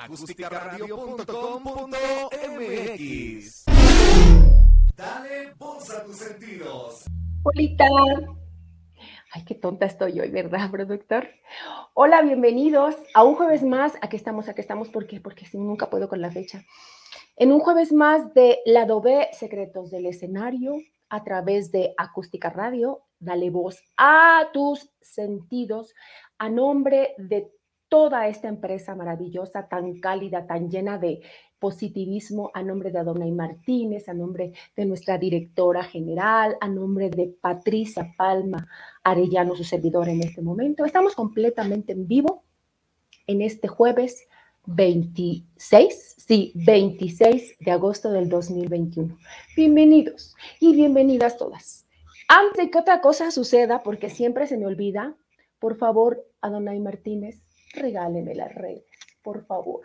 acústicaradio.com.mx. Dale voz a tus sentidos. Polita. Ay, qué tonta estoy hoy, ¿verdad, productor? Hola, bienvenidos a un jueves más. Aquí estamos, aquí estamos. ¿Por qué? Porque si nunca puedo con la fecha. En un jueves más de Lado B, Secretos del Escenario, a través de Acústica Radio. Dale voz a tus sentidos a nombre de toda esta empresa maravillosa, tan cálida, tan llena de positivismo, a nombre de Adonai Martínez, a nombre de nuestra directora general, a nombre de Patricia Palma Arellano, su servidor en este momento. Estamos completamente en vivo en este jueves 26, sí, 26 de agosto del 2021. Bienvenidos y bienvenidas todas. Antes de que otra cosa suceda, porque siempre se me olvida, por favor, Adonai Martínez, regáleme las redes, por favor.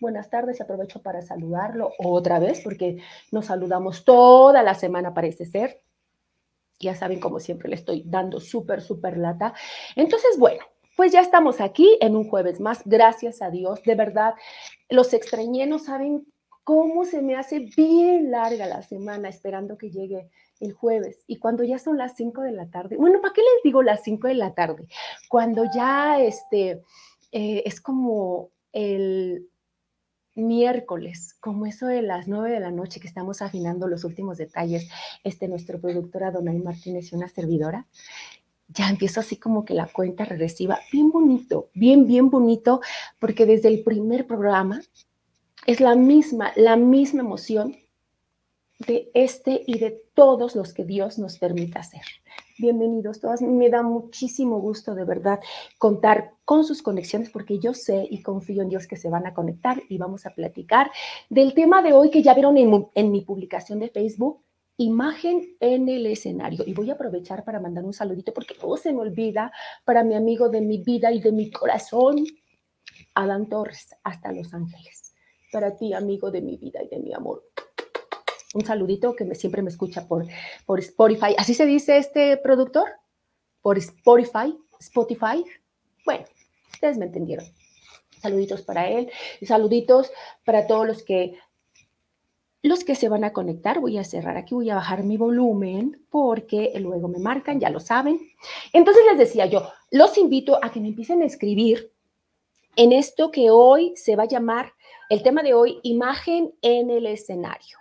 Buenas tardes, aprovecho para saludarlo otra vez porque nos saludamos toda la semana, parece ser. Ya saben, como siempre, le estoy dando súper, súper lata. Entonces, bueno, pues ya estamos aquí en un jueves más, gracias a Dios. De verdad, los extrañé, no saben cómo se me hace bien larga la semana esperando que llegue el jueves. Y cuando ya son las 5 de la tarde, bueno, ¿para qué les digo las 5 de la tarde? Cuando ya este eh, es como el miércoles, como eso de las nueve de la noche que estamos afinando los últimos detalles, este, nuestro productora Donay Martínez y una servidora, ya empiezo así como que la cuenta regresiva, bien bonito, bien, bien bonito, porque desde el primer programa es la misma, la misma emoción de este y de todos los que Dios nos permita hacer. Bienvenidos todas. Me da muchísimo gusto de verdad contar con sus conexiones porque yo sé y confío en Dios que se van a conectar y vamos a platicar del tema de hoy que ya vieron en, mi publicación de Facebook, imagen en el escenario. Y voy a aprovechar para mandar un saludito porque todo se me olvida para mi amigo de mi vida y de mi corazón, Adán Torres, hasta Los Ángeles. Para ti, amigo de mi vida y de mi amor un saludito que me, siempre me escucha por, por Spotify. ¿Así se dice este productor? Por Spotify, Spotify. Bueno, ustedes me entendieron. Saluditos para él saluditos para todos los que los que se van a conectar. Voy a cerrar aquí, voy a bajar mi volumen porque luego me marcan, ya lo saben. Entonces les decía yo, los invito a que me empiecen a escribir en esto que hoy se va a llamar, el tema de hoy, imagen en el escenario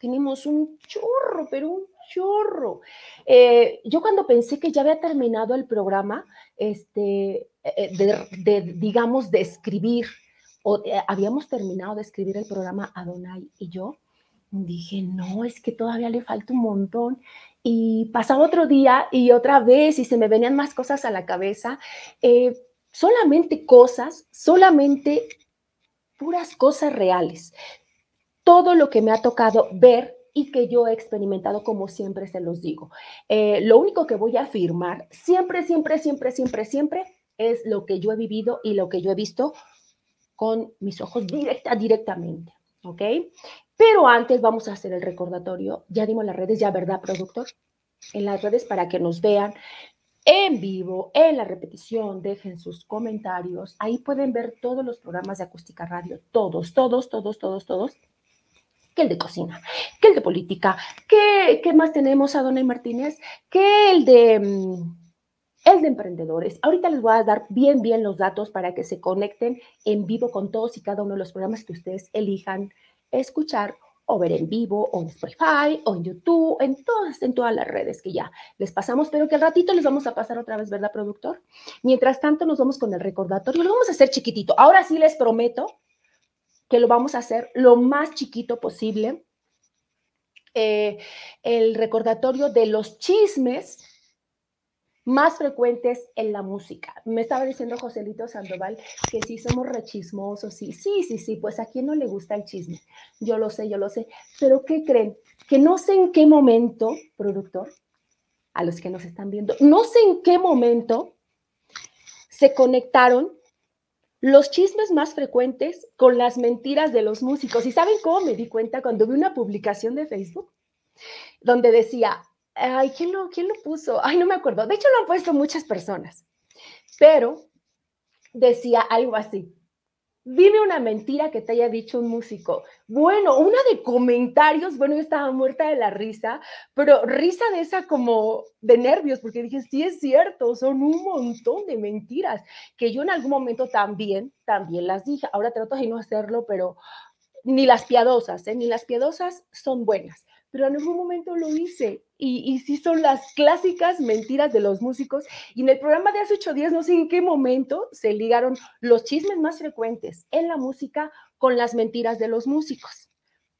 tenemos un chorro, pero un chorro. Eh, yo cuando pensé que ya había terminado el programa, este, eh, de, digamos, de escribir, o eh, habíamos terminado de escribir el programa Adonai y yo, dije, no, es que todavía le falta un montón. Y pasaba otro día y otra vez y se me venían más cosas a la cabeza. solamente cosas, solamente puras cosas reales todo lo que me ha tocado ver y que yo he experimentado como siempre se los digo. Eh, lo único que voy a afirmar siempre, siempre, siempre, siempre, siempre es lo que yo he vivido y lo que yo he visto con mis ojos directa, directamente. ¿Ok? Pero antes vamos a hacer el recordatorio. Ya dimos las redes, ya, ¿verdad, productor? En las redes para que nos vean en vivo, en la repetición, dejen sus comentarios. Ahí pueden ver todos los programas de Acústica Radio, todos, todos, todos, todos, todos que el de cocina, que el de política, que, ¿qué más tenemos a Dona Martínez? Que el de, mm, el de emprendedores. Ahorita les voy a dar bien, bien los datos para que se conecten en vivo con todos y cada uno de los programas que ustedes elijan escuchar o ver en vivo, o en Spotify, o en YouTube, en todas, en todas las redes que ya les pasamos, pero que al ratito les vamos a pasar otra vez, ¿verdad, productor? Mientras tanto, nos vamos con el recordatorio, lo vamos a hacer chiquitito. Ahora sí les prometo que lo vamos a hacer lo más chiquito posible. Eh, el recordatorio de los chismes más frecuentes en la música. Me estaba diciendo Joselito Sandoval que sí somos rechismosos, sí, sí, sí, sí, pues a quién no le gusta el chisme. Yo lo sé, yo lo sé, pero ¿qué creen? Que no sé en qué momento, productor, a los que nos están viendo, no sé en qué momento se conectaron los chismes más frecuentes con las mentiras de los músicos. ¿Y saben cómo me di cuenta cuando vi una publicación de Facebook donde decía, ay, ¿quién lo, quién lo puso? Ay, no me acuerdo. De hecho, lo han puesto muchas personas, pero decía algo así. Dime una mentira que te haya dicho un músico. Bueno, una de comentarios, bueno, yo estaba muerta de la risa, pero risa de esa como de nervios, porque dije, sí es cierto, son un montón de mentiras que yo en algún momento también, también las dije. Ahora trato de no hacerlo, pero ni las piadosas, ¿eh? ni las piadosas son buenas pero en algún momento lo hice. Y, y sí son las clásicas mentiras de los músicos. Y en el programa de hace ocho días, no sé en qué momento, se ligaron los chismes más frecuentes en la música con las mentiras de los músicos.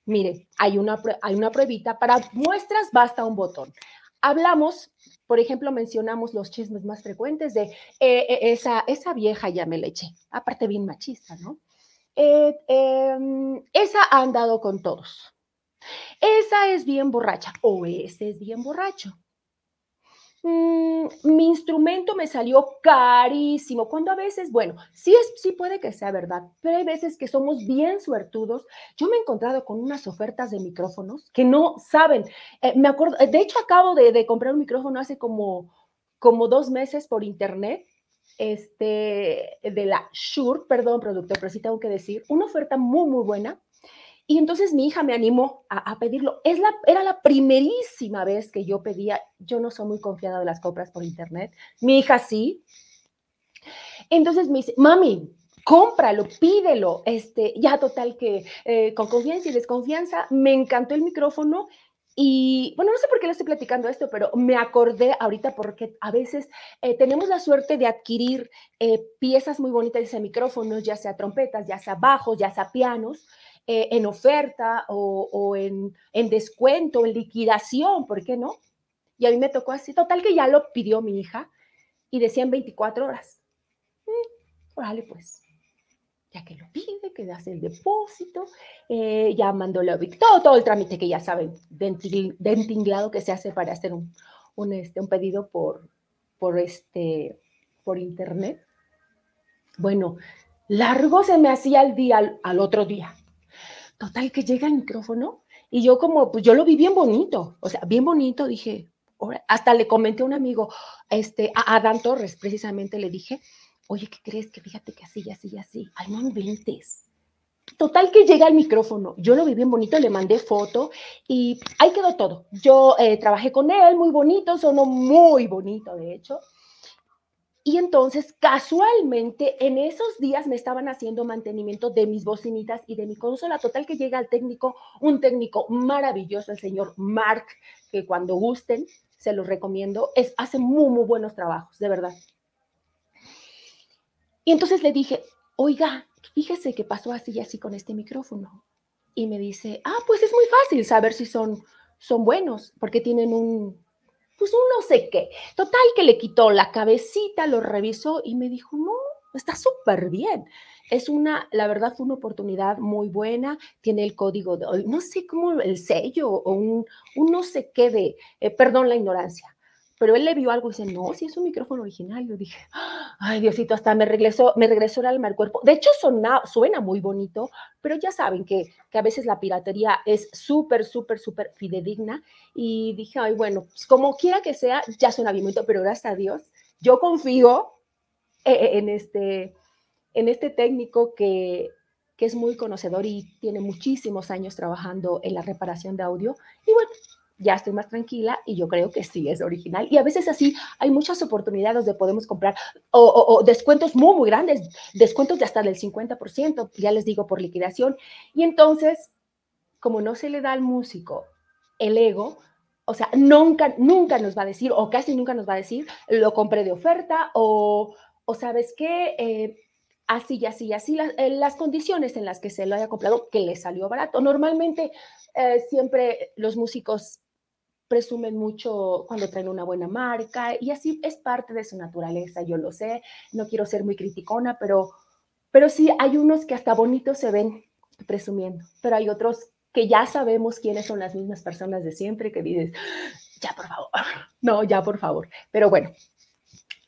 Mire, hay una, hay una pruebita. Para muestras basta un botón. Hablamos, por ejemplo, mencionamos los chismes más frecuentes de eh, eh, esa, esa vieja ya me le eché. Aparte bien machista, ¿no? Eh, em, esa ha andado con todos esa es bien borracha o ese es bien borracho. Mm, mi instrumento me salió carísimo, cuando a veces, bueno, sí, es, sí puede que sea verdad, pero hay veces que somos bien suertudos. Yo me he encontrado con unas ofertas de micrófonos que no saben. Eh, me acuerdo, de hecho, acabo de, comprar un micrófono hace como, como dos meses por internet este, de la Shure, perdón, productor, pero sí tengo que decir, una oferta muy, muy buena. Y entonces mi hija me animó a, pedirlo. Es la, era la primerísima vez que yo pedía, yo no soy muy confiada de las compras por internet, mi hija sí. Entonces me dice, mami, cómpralo, pídelo. Este, ya total que eh, con confianza y desconfianza, me encantó el micrófono y bueno, no sé por qué le estoy platicando esto, pero me acordé ahorita porque a veces eh, tenemos la suerte de adquirir eh, piezas muy bonitas, ya sea micrófonos, ya sea trompetas, ya sea bajos, ya sea pianos, eh, en oferta o, en, descuento, en liquidación, ¿por qué no? Y a mí me tocó así, total que ya lo pidió mi hija y decían 24 horas. Mm, órale, pues, ya que lo pide, que hace el depósito, eh, ya mandó la todo, todo el trámite que ya saben, de entinglado que se hace para hacer un, un, este, un pedido por, por, este, por internet. Bueno, largo se me hacía el día al otro día. Total, que llega el micrófono y yo como, pues yo lo vi bien bonito, o sea, bien bonito, dije, hasta le comenté a un amigo, este, a Adán Torres, precisamente le dije, oye, ¿qué crees? Que fíjate que así, así, así, ay, no inventes. Total que llega el micrófono, yo lo vi bien bonito, le mandé foto y ahí quedó todo. Yo eh, trabajé con él, muy bonito, sonó muy bonito, de hecho. Y entonces, casualmente, en esos días me estaban haciendo mantenimiento de mis bocinitas y de mi consola. Total que llega el técnico, un técnico maravilloso, el señor Mark, que cuando gusten, se los recomiendo. Es, hace muy, muy buenos trabajos, de verdad. Y entonces le dije, oiga, fíjese que pasó así y así con este micrófono. Y me dice, ah, pues es muy fácil saber si son, son buenos, porque tienen un, pues un no sé qué. Total que le quitó la cabecita, lo revisó y me dijo, no, está súper bien. Es una, la verdad fue una oportunidad muy buena, tiene el código, de, no sé cómo, el sello o un, no sé qué de, eh, perdón la ignorancia, pero él le vio algo y dice, no, si es un micrófono original. Yo dije, ay, Diosito, hasta me regresó, me regresó el alma al cuerpo. De hecho, suena, suena muy bonito, pero ya saben que, que a veces la piratería es súper, súper, súper fidedigna. Y dije, ay, bueno, pues como quiera que sea, ya suena bien bonito, pero gracias a Dios, yo confío eh, eh, en este, en este técnico que, que es muy conocedor y tiene muchísimos años trabajando en la reparación de audio. Y bueno, ya estoy más tranquila y yo creo que sí es original. Y a veces así hay muchas oportunidades de podemos comprar o, descuentos muy, muy grandes, descuentos de hasta del 50%, ya les digo, por liquidación. Y entonces, como no se le da al músico el ego, o sea, nunca, nunca nos va a decir, o casi nunca nos va a decir, lo compré de oferta, o, o sabes qué, eh, así y así y así, las, eh, las, condiciones en las que se lo haya comprado, que le salió barato. Normalmente, eh, siempre los músicos presumen mucho cuando traen una buena marca y así es parte de su naturaleza, yo lo sé, no quiero ser muy criticona, pero, pero sí hay unos que hasta bonitos se ven presumiendo, pero hay otros que ya sabemos quiénes son las mismas personas de siempre que dices, ya por favor, no, ya por favor, pero bueno,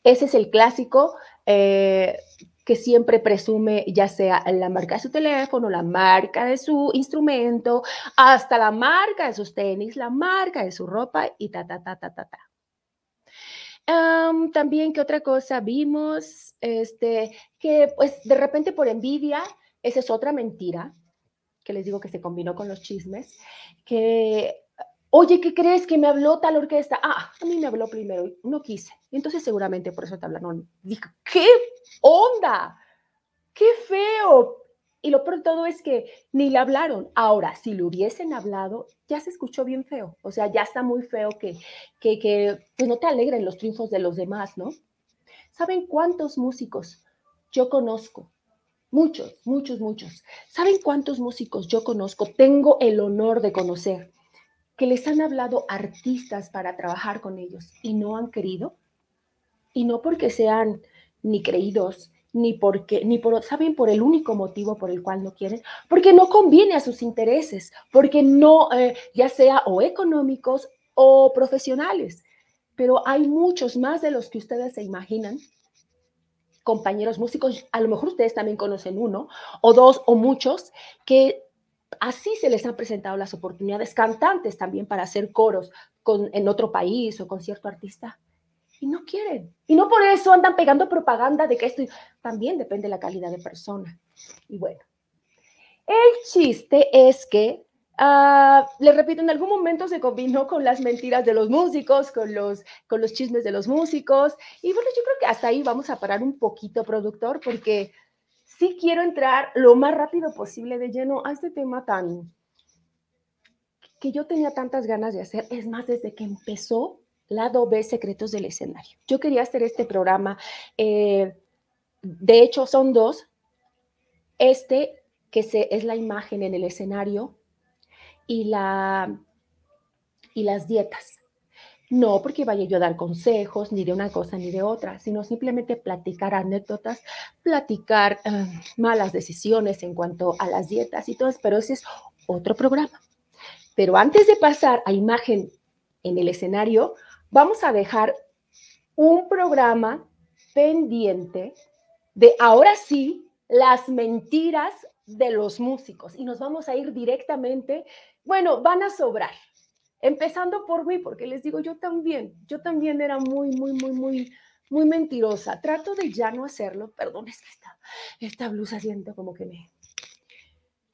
ese es el clásico. Eh, que siempre presume ya sea la marca de su teléfono, la marca de su instrumento, hasta la marca de sus tenis, la marca de su ropa y ta, ta, ta, ta, ta, ta. también, ¿qué otra cosa vimos? Este, que pues de repente por envidia esa es otra mentira que les digo que se combinó con los chismes, que, oye, ¿qué crees que me habló tal orquesta? Ah, a mí me habló primero, no quise. Y entonces seguramente por eso te hablaron. Dije, ¿qué onda? ¡Qué feo! Y lo peor de todo es que ni le hablaron. Ahora, si le hubiesen hablado, ya se escuchó bien feo. O sea, ya está muy feo que, que, que pues no te alegren los triunfos de los demás, ¿no? ¿Saben cuántos músicos yo conozco? Muchos, muchos, muchos. ¿Saben cuántos músicos yo conozco? Tengo el honor de conocer que les han hablado artistas para trabajar con ellos y no han querido. Y no porque sean ni creídos, ni porque, ni por, ¿saben? Por el único motivo por el cual no quieren, porque no conviene a sus intereses, porque no, eh, ya sea o económicos o profesionales. Pero hay muchos más de los que ustedes se imaginan, compañeros músicos, a lo mejor ustedes también conocen uno, o dos, o muchos, que así se les han presentado las oportunidades, cantantes también para hacer coros con, en otro país o con cierto artista y no quieren. Y no por eso andan pegando propaganda de que esto también depende de la calidad de persona. Y bueno, el chiste es que, uh, le repito, en algún momento se combinó con las mentiras de los músicos, con los, con los chismes de los músicos. Y bueno, yo creo que hasta ahí vamos a parar un poquito, productor, porque sí quiero entrar lo más rápido posible de lleno a este tema tan que yo tenía tantas ganas de hacer. Es más, desde que empezó lado B, secretos del escenario. Yo quería hacer este programa, eh, de hecho son dos, este que se, es la imagen en el escenario y, la, y las dietas. No porque vaya yo a dar consejos ni de una cosa ni de otra, sino simplemente platicar anécdotas, platicar eh, malas decisiones en cuanto a las dietas y todo eso, pero ese es otro programa. Pero antes de pasar a imagen en el escenario, vamos a dejar un programa pendiente de ahora sí las mentiras de los músicos y nos vamos a ir directamente, bueno, van a sobrar. Empezando por mí, porque les digo, yo también, yo también era muy, muy, muy, muy, muy mentirosa. Trato de ya no hacerlo, perdón, es que esta, esta blusa siento como que me,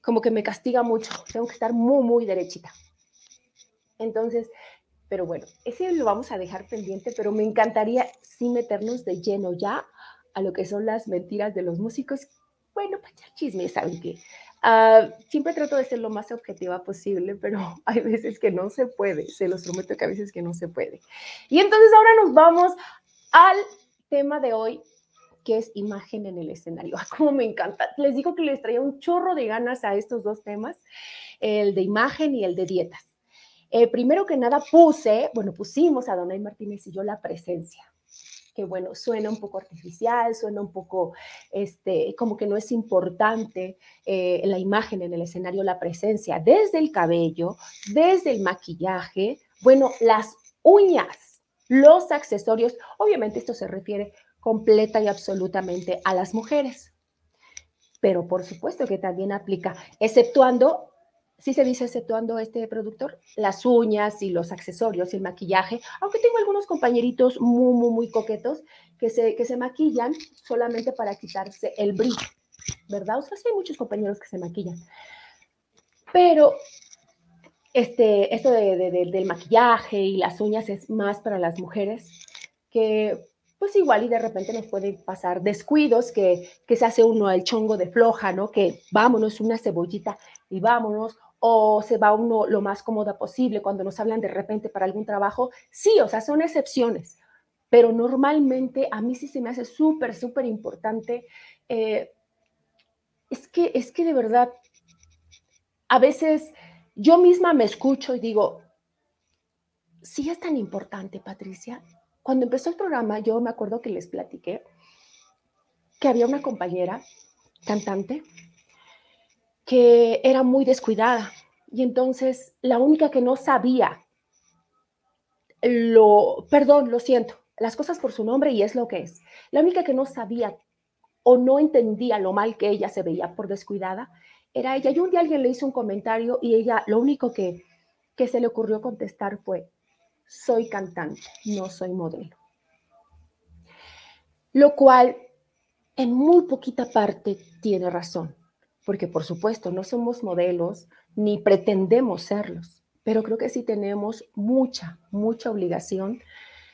como que me castiga mucho. Tengo que estar muy, muy derechita. Entonces, pero bueno, ese lo vamos a dejar pendiente, pero me encantaría sí meternos de lleno ya a lo que son las mentiras de los músicos. Bueno, para echar chisme, ¿saben qué? Uh, siempre trato de ser lo más objetiva posible, pero hay veces que no se puede, se los prometo que a veces que no se puede. Y entonces ahora nos vamos al tema de hoy, que es imagen en el escenario. Ah, como me encanta. Les digo que les traía un chorro de ganas a estos dos temas, el de imagen y el de dietas. Eh, primero que nada puse, bueno, pusimos a Donay Martínez y yo la presencia, que bueno, suena un poco artificial, suena un poco, este, como que no es importante eh, la imagen en el escenario, la presencia, desde el cabello, desde el maquillaje, bueno, las uñas, los accesorios, obviamente esto se refiere completa y absolutamente a las mujeres, pero por supuesto que también aplica, exceptuando sí se dice exceptuando este productor, las uñas y los accesorios y el maquillaje, aunque tengo algunos compañeritos muy, muy, muy coquetos que se, que se maquillan solamente para quitarse el brillo, ¿verdad? O sea, sí hay muchos compañeros que se maquillan. Pero este, esto del maquillaje y las uñas es más para las mujeres que pues igual y de repente nos pueden pasar descuidos que, que se hace uno el chongo de floja, ¿no? Que vámonos una cebollita y vámonos, o se va uno lo más cómoda posible cuando nos hablan de repente para algún trabajo. Sí, o sea, son excepciones, pero normalmente a mí sí se me hace súper, súper importante. Eh, es, que, es que de verdad, a veces yo misma me escucho y digo, sí es tan importante, Patricia. Cuando empezó el programa, yo me acuerdo que les platiqué que había una compañera cantante que era muy descuidada y entonces la única que no sabía lo, perdón, lo siento, las cosas por su nombre y es lo que es. La única que no sabía o no entendía lo mal que ella se veía por descuidada era ella. Y un día alguien le hizo un comentario y ella lo único que, que se le ocurrió contestar fue, soy cantante, no soy modelo. Lo cual en muy poquita parte tiene razón porque por supuesto no somos modelos ni pretendemos serlos, pero creo que sí tenemos mucha, mucha obligación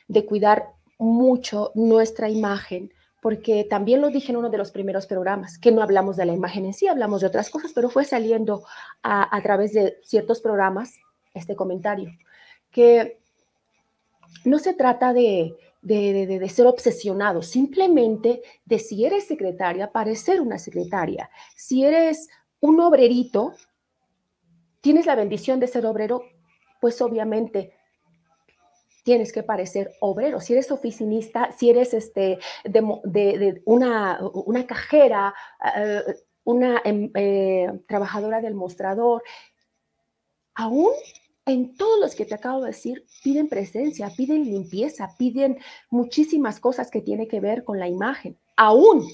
de cuidar mucho nuestra imagen, porque también lo dije en uno de los primeros programas, que no hablamos de la imagen en sí, hablamos de otras cosas, pero fue saliendo a, a través de ciertos programas este comentario, que no se trata de, de, de, de, ser obsesionado, simplemente de si eres secretaria, parecer una secretaria. Si eres un obrerito, tienes la bendición de ser obrero, pues obviamente tienes que parecer obrero. Si eres oficinista, si eres este, de, una, una, cajera, uh, una eh, trabajadora del mostrador, aún en todos los que te acabo de decir, piden presencia, piden limpieza, piden muchísimas cosas que tienen que ver con la imagen. Aún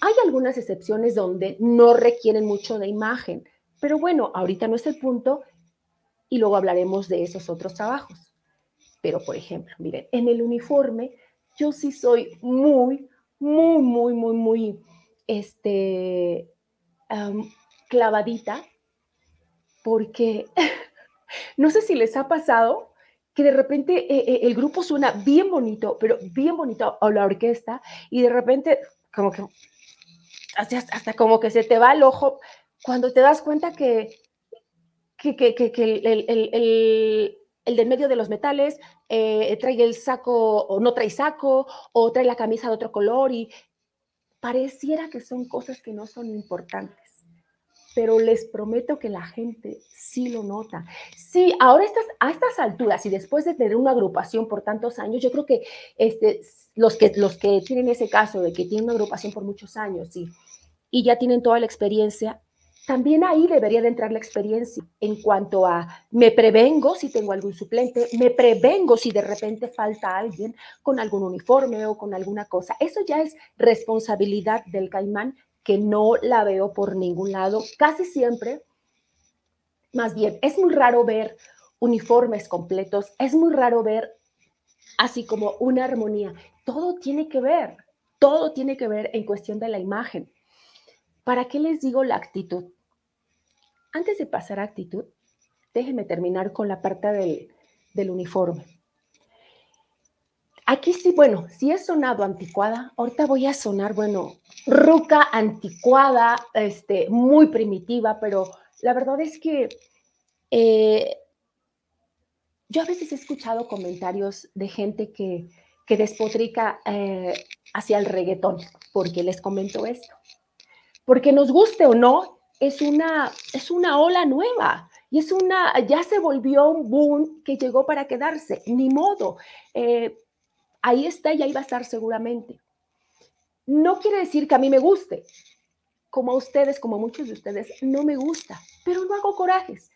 hay algunas excepciones donde no requieren mucho de imagen, pero bueno, ahorita no es el punto y luego hablaremos de esos otros trabajos. Pero, por ejemplo, miren, en el uniforme yo sí soy muy, muy, muy, muy, muy, este, clavadita, porque no sé si les ha pasado que de repente eh, eh, el grupo suena bien bonito, pero bien bonito, o la orquesta, y de repente como que hasta, hasta como que se te va el ojo cuando te das cuenta que, que, que, que el, el, el, el del medio de los metales eh, trae el saco o no trae saco o trae la camisa de otro color y pareciera que son cosas que no son importantes. Pero les prometo que la gente sí lo nota. Sí, ahora estas, a estas alturas y después de tener una agrupación por tantos años, yo creo que, este, los, que los que tienen ese caso de que tienen una agrupación por muchos años y, y ya tienen toda la experiencia, también ahí debería de entrar la experiencia en cuanto a me prevengo si tengo algún suplente, me prevengo si de repente falta alguien con algún uniforme o con alguna cosa. Eso ya es responsabilidad del caimán que no la veo por ningún lado. Casi siempre, más bien, es muy raro ver uniformes completos, es muy raro ver así como una armonía. Todo tiene que ver, todo tiene que ver en cuestión de la imagen. ¿Para qué les digo la actitud? Antes de pasar a actitud, déjenme terminar con la parte del, del uniforme. Aquí sí, bueno, si he sonado anticuada, ahorita voy a sonar, bueno, ruca, anticuada, este, muy primitiva, pero la verdad es que eh, yo a veces he escuchado comentarios de gente que, que despotrica eh, hacia el reggaetón, porque les comento esto. Porque nos guste o no, es una, es una ola nueva y es una, ya se volvió un boom que llegó para quedarse, ni modo. Eh, ahí está y ahí va a estar seguramente. No quiere decir que a mí me guste, como a ustedes, como a muchos de ustedes, no me gusta, pero no hago corajes.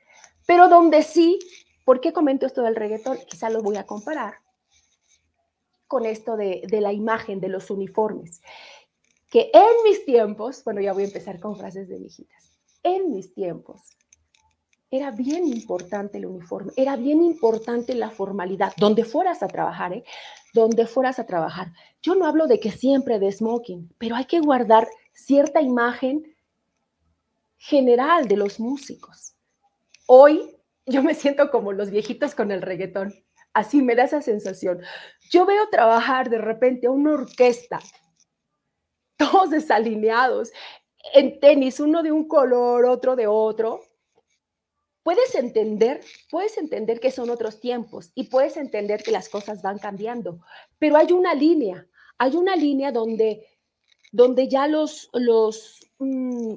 Pero donde sí, ¿por qué comento esto del reggaetón? Quizá lo voy a comparar con esto de, la imagen de los uniformes que en mis tiempos, bueno, ya voy a empezar con frases de viejitas, en mis tiempos era bien importante el uniforme, era bien importante la formalidad, donde fueras a trabajar, ¿eh? donde fueras a trabajar. Yo no hablo de que siempre de smoking, pero hay que guardar cierta imagen general de los músicos. Hoy yo me siento como los viejitos con el reggaetón, así me da esa sensación. Yo veo trabajar de repente a una orquesta, todos desalineados, en tenis, uno de un color, otro de otro, puedes entender, puedes entender que son otros tiempos y puedes entender que las cosas van cambiando, pero hay una línea, hay una línea donde, donde ya los, los, mmm,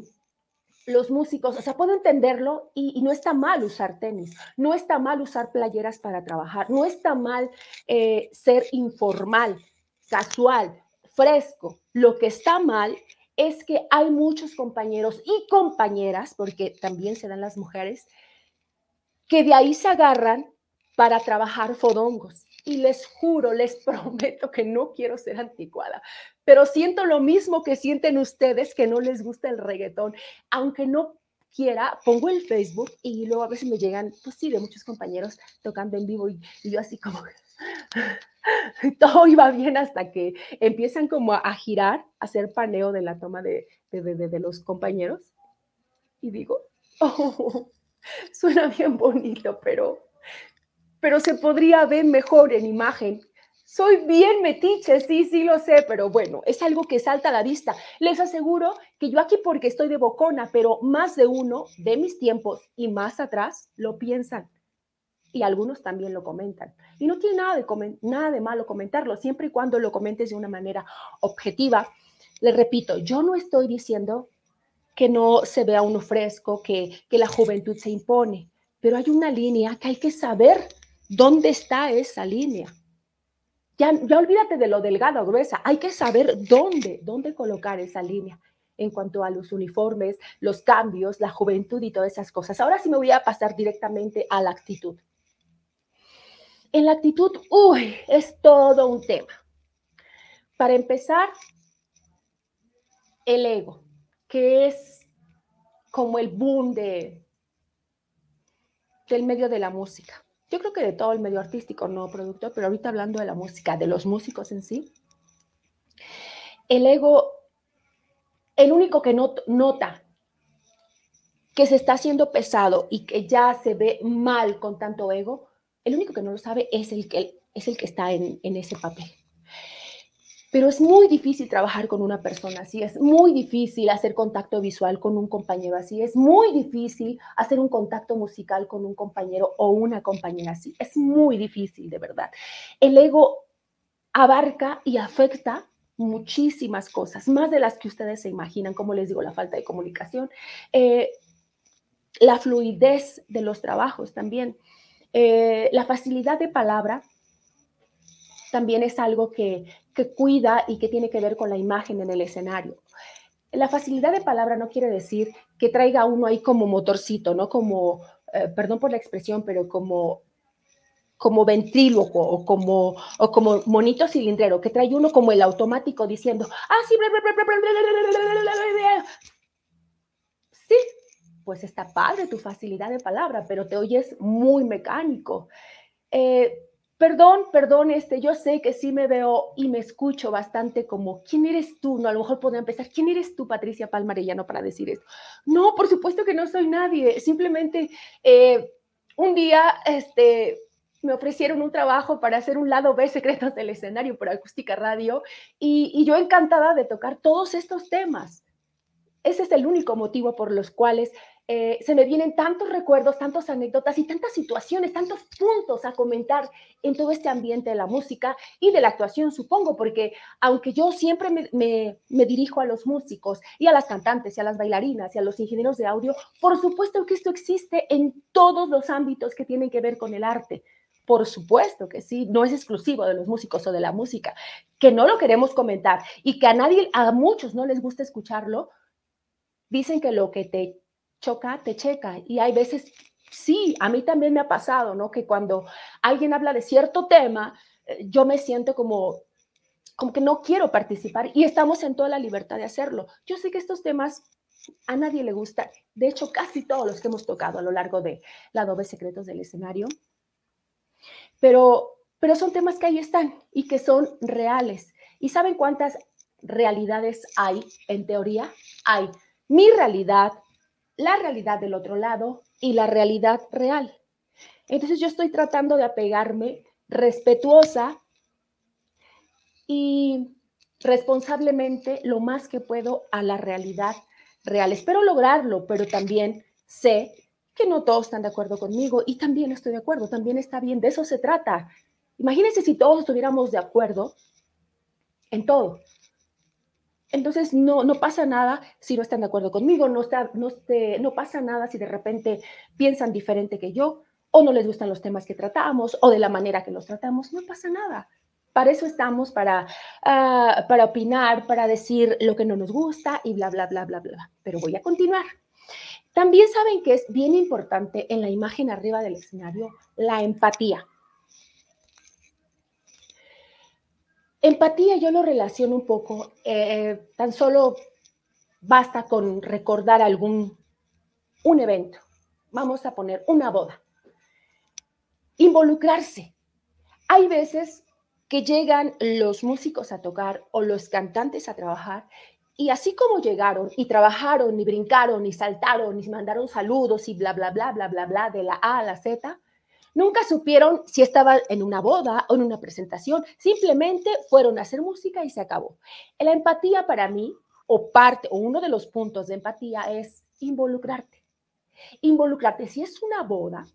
los músicos, o sea, puedo entenderlo y, y, no está mal usar tenis, no está mal usar playeras para trabajar, no está mal eh, ser informal, casual, fresco. Lo que está mal es que hay muchos compañeros y compañeras, porque también se dan las mujeres, que de ahí se agarran para trabajar fodongos. Y les juro, les prometo que no quiero ser anticuada, pero siento lo mismo que sienten ustedes que no les gusta el reggaetón, aunque no quiera, pongo el Facebook y luego a veces me llegan, pues sí, de muchos compañeros tocando en vivo y, y yo así como, todo iba bien hasta que empiezan como a, girar, a hacer paneo de la toma de, de, de, de los compañeros y digo, oh, suena bien bonito, pero, pero se podría ver mejor en imagen. Soy bien metiche, sí, sí lo sé, pero bueno, es algo que salta a la vista. Les aseguro que yo aquí porque estoy de bocona, pero más de uno de mis tiempos y más atrás lo piensan. Y algunos también lo comentan. Y no tiene nada de, nada de malo comentarlo, siempre y cuando lo comentes de una manera objetiva. Les repito, yo no estoy diciendo que no se vea uno fresco, que, que la juventud se impone, pero hay una línea que hay que saber dónde está esa línea. Ya, ya olvídate de lo delgado o gruesa, hay que saber dónde, dónde colocar esa línea en cuanto a los uniformes, los cambios, la juventud y todas esas cosas. Ahora sí me voy a pasar directamente a la actitud. En la actitud, uy, es todo un tema. Para empezar, el ego, que es como el boom de, del medio de la música. Yo creo que de todo el medio artístico, no productor, pero ahorita hablando de la música, de los músicos en sí, el ego, el único que nota que se está haciendo pesado y que ya se ve mal con tanto ego, el único que no lo sabe es el que, es el que está en ese papel. Pero es muy difícil trabajar con una persona así, es muy difícil hacer contacto visual con un compañero así, es muy difícil hacer un contacto musical con un compañero o una compañera así, es muy difícil de verdad. El ego abarca y afecta muchísimas cosas, más de las que ustedes se imaginan, como les digo, la falta de comunicación, eh, la fluidez de los trabajos también, eh, la facilidad de palabra también es algo que, cuida y que tiene que ver con la imagen en el escenario. La facilidad de palabra no quiere decir que traiga uno ahí como motorcito, ¿no? Como, eh, perdón por la expresión, pero como como ventríloco o como, o como monito cilindrero, que trae uno como el automático diciendo, ah, sí, pues está padre tu facilidad de palabra, pero te oyes muy mecánico. Eh, Perdón, perdón, este, yo sé que sí me veo y me escucho bastante como, ¿quién eres tú? No, a lo mejor podría empezar, ¿quién eres tú, Patricia Palmarellano, para decir esto? No, por supuesto que no soy nadie, simplemente eh, un día, este, me ofrecieron un trabajo para hacer un lado B secretos del escenario por acústica radio y, y yo encantada de tocar todos estos temas. Ese es el único motivo por los cuales eh, se me vienen tantos recuerdos, tantas anécdotas y tantas situaciones, tantos puntos a comentar en todo este ambiente de la música y de la actuación, supongo, porque aunque yo siempre me, dirijo a los músicos y a las cantantes y a las bailarinas y a los ingenieros de audio, por supuesto que esto existe en todos los ámbitos que tienen que ver con el arte. Por supuesto que sí, no es exclusivo de los músicos o de la música, que no lo queremos comentar y que a nadie, a muchos no les gusta escucharlo, dicen que lo que te choca, te checa. Y hay veces, sí, a mí también me ha pasado, ¿no? Que cuando alguien habla de cierto tema, eh, yo me siento como, como que no quiero participar y estamos en toda la libertad de hacerlo. Yo sé que estos temas a nadie le gustan. De hecho, casi todos los que hemos tocado a lo largo de la doble secretos del escenario. Pero, pero son temas que ahí están y que son reales. ¿Y saben cuántas realidades hay en teoría? Hay mi realidad, la realidad del otro lado y la realidad real. Entonces yo estoy tratando de apegarme respetuosa y responsablemente lo más que puedo a la realidad real. Espero lograrlo, pero también sé que no todos están de acuerdo conmigo y también estoy de acuerdo, también está bien, de eso se trata. Imagínense si todos estuviéramos de acuerdo en todo. Entonces, no, no pasa nada si no están de acuerdo conmigo, no, está, no, no pasa nada si de repente piensan diferente que yo, o no les gustan los temas que tratamos, o de la manera que los tratamos, no pasa nada. Para eso estamos, para, ah, para opinar, para decir lo que no nos gusta y bla, bla, bla, bla, bla. Pero voy a continuar. También saben que es bien importante en la imagen arriba del escenario la empatía. Empatía yo lo relaciono un poco, eh, tan solo basta con recordar algún, un evento, vamos a poner una boda, involucrarse. Hay veces que llegan los músicos a tocar o los cantantes a trabajar Y así como llegaron y trabajaron y brincaron y saltaron y mandaron saludos y bla, bla, bla, bla, bla, bla, de la A a la Z, nunca supieron si estaba en una boda o en una presentación. Simplemente fueron a hacer música y se acabó. La empatía para mí, o parte, o uno de los puntos de empatía es involucrarte. Involucrarte. Si es una boda,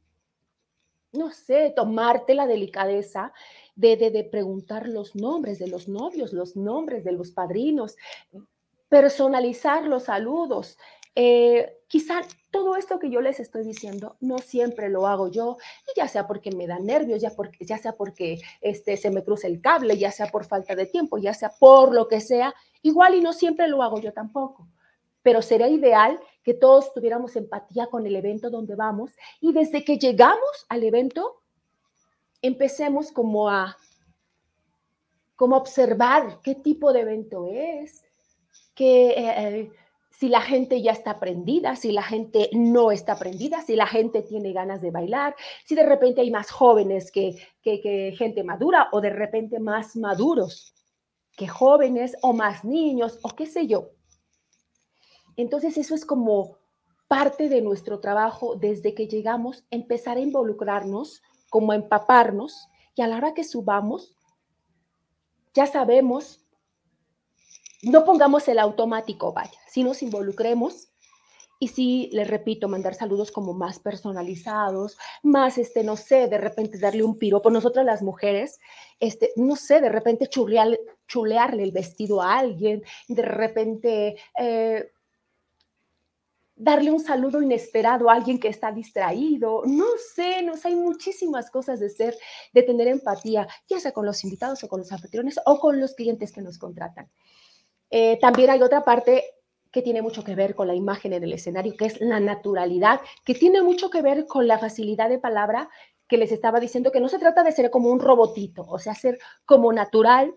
no sé, tomarte la delicadeza de, de, de preguntar los nombres de los novios, los nombres de los padrinos, personalizar los saludos. Eh, quizá todo esto que yo les estoy diciendo no siempre lo hago yo, y ya sea porque me da nervios, ya, porque, ya sea porque este, se me cruza el cable, ya sea por falta de tiempo, ya sea por lo que sea, igual y no siempre lo hago yo tampoco. Pero sería ideal que todos tuviéramos empatía con el evento donde vamos y desde que llegamos al evento empecemos como a como observar qué tipo de evento es, que eh, si la gente ya está prendida, si la gente no está prendida, si la gente tiene ganas de bailar, si de repente hay más jóvenes que, que, que gente madura o de repente más maduros que jóvenes o más niños o qué sé yo. Entonces eso es como parte de nuestro trabajo desde que llegamos, empezar a involucrarnos, como a empaparnos y a la hora que subamos, ya sabemos no pongamos el automático, vaya, si nos involucremos y si, les repito, mandar saludos como más personalizados, más, este, no sé, de repente darle un piropo. Nosotras las mujeres, este, no sé, de repente chulear, chulearle el vestido a alguien, de repente eh, darle un saludo inesperado a alguien que está distraído. No sé, no sé, hay muchísimas cosas de ser, de tener empatía, ya sea con los invitados o con los anfitriones o con los clientes que nos contratan. Eh, también hay otra parte tiene mucho que ver con la imagen en el escenario, que es la naturalidad, que tiene mucho que ver con la facilidad de palabra que les estaba diciendo, que no se trata de ser como un robotito, o sea, ser como natural,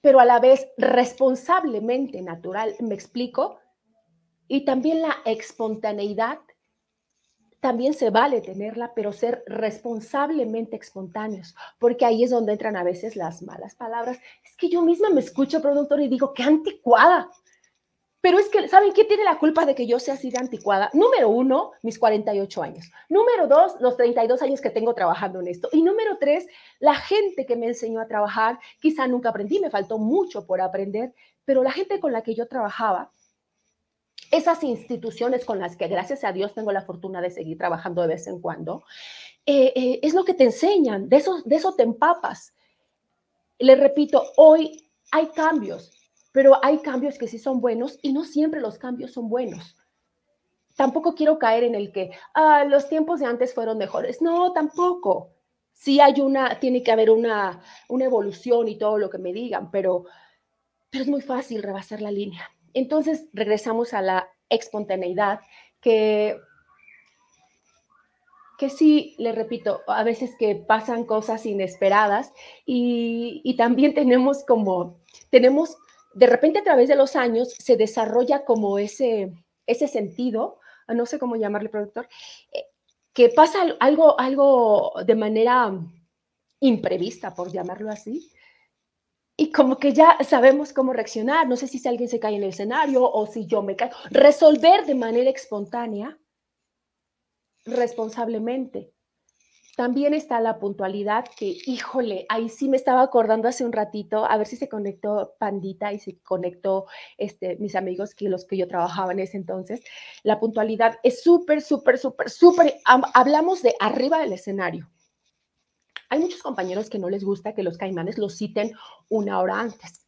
pero a la vez responsablemente natural, me explico, y también la espontaneidad también se vale tenerla, pero ser responsablemente espontáneos, porque ahí es donde entran a veces las malas palabras. Es que yo misma me escucho, productor, y digo, qué anticuada. Pero es que, ¿saben qué tiene la culpa de que yo sea así de anticuada? Número uno, mis 48 años. Número dos, los 32 años que tengo trabajando en esto. Y número tres, la gente que me enseñó a trabajar. Quizá nunca aprendí, me faltó mucho por aprender, pero la gente con la que yo trabajaba, esas instituciones con las que gracias a Dios tengo la fortuna de seguir trabajando de vez en cuando, eh, eh, es lo que te enseñan, de eso, de eso te empapas. Le repito, hoy hay cambios, pero hay cambios que sí son buenos y no siempre los cambios son buenos. Tampoco quiero caer en el que ah, los tiempos de antes fueron mejores. No, tampoco. Sí hay una, tiene que haber una, una evolución y todo lo que me digan, pero, pero es muy fácil rebasar la línea. Entonces regresamos a la espontaneidad, que, que sí, le repito, a veces que pasan cosas inesperadas y, también tenemos como, tenemos, de repente a través de los años se desarrolla como ese, ese sentido, no sé cómo llamarle productor, eh, que pasa algo, algo de manera imprevista, por llamarlo así, y como que ya sabemos cómo reaccionar. No sé si, si alguien se cae en el escenario o si yo me caigo. Resolver de manera espontánea, responsablemente. También está la puntualidad que, híjole, ahí sí me estaba acordando hace un ratito, a ver si se conectó Pandita y se conectó este, mis amigos que los que yo trabajaba en ese entonces. La puntualidad es súper, súper, súper, súper, hablamos de arriba del escenario. Hay muchos compañeros que no les gusta que los caimanes los citen una hora antes.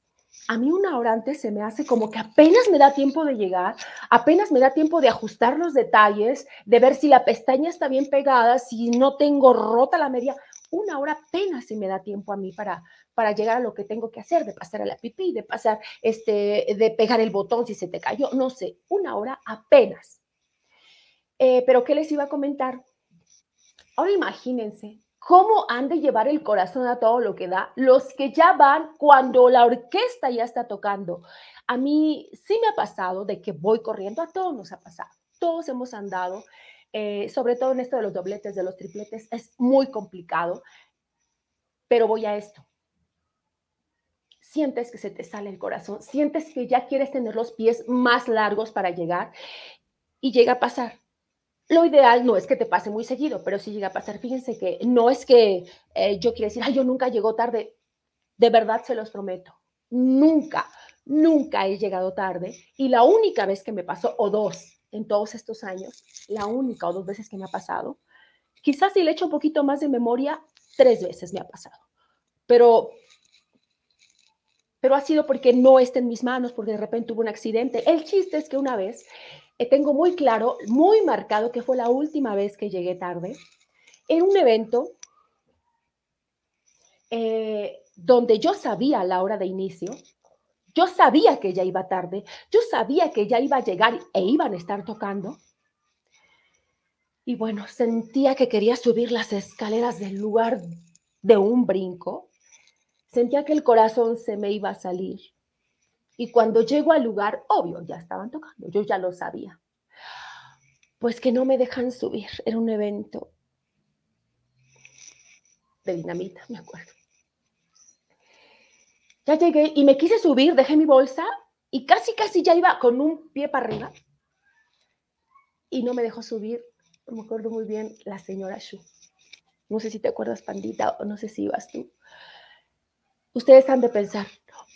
A mí una hora antes se me hace como que apenas me da tiempo de llegar, apenas me da tiempo de ajustar los detalles, de ver si la pestaña está bien pegada, si no tengo rota la media. Una hora apenas se me da tiempo a mí para, para llegar a lo que tengo que hacer, de pasar a la pipí, de pasar, este, de pegar el botón si se te cayó, no sé, una hora apenas. Eh, pero ¿qué les iba a comentar? Ahora imagínense cómo han de llevar el corazón a todo lo que da los que ya van cuando la orquesta ya está tocando. A mí sí me ha pasado de que voy corriendo, a todos nos ha pasado, todos hemos andado, eh, sobre todo en esto de los dobletes, de los tripletes, es muy complicado, pero voy a esto. sientes que se te sale el corazón, sientes que ya quieres tener los pies más largos para llegar y llega a pasar. Lo ideal no es que te pase muy seguido, pero sí llega a pasar. Fíjense que no es que eh, yo quiera decir, ay, yo nunca llego tarde. De verdad se los prometo. Nunca, nunca he llegado tarde. Y la única vez que me pasó, o dos en todos estos años, la única o dos veces que me ha pasado, quizás si le echo un poquito más de memoria, tres veces me ha pasado. Pero pero ha sido porque no está en mis manos, porque de repente hubo un accidente. El chiste es que una vez tengo muy claro, muy marcado que fue la última vez que llegué tarde, en un evento eh, donde yo sabía la hora de inicio, yo sabía que ya iba tarde, yo sabía que ya iba a llegar e iban a estar tocando. Y bueno, sentía que quería subir las escaleras del lugar de un brinco. Sentía que el corazón se me iba a salir. Y cuando llego al lugar, obvio, ya estaban tocando, yo ya lo sabía. Pues que no me dejan subir, era un evento de dinamita, me acuerdo. Ya llegué y me quise subir, dejé mi bolsa y casi, casi ya iba con un pie para arriba. Y no me dejó subir, me acuerdo muy bien, la señora Shu. No sé si te acuerdas, Pandita, o no sé si ibas tú. Ustedes han de pensar,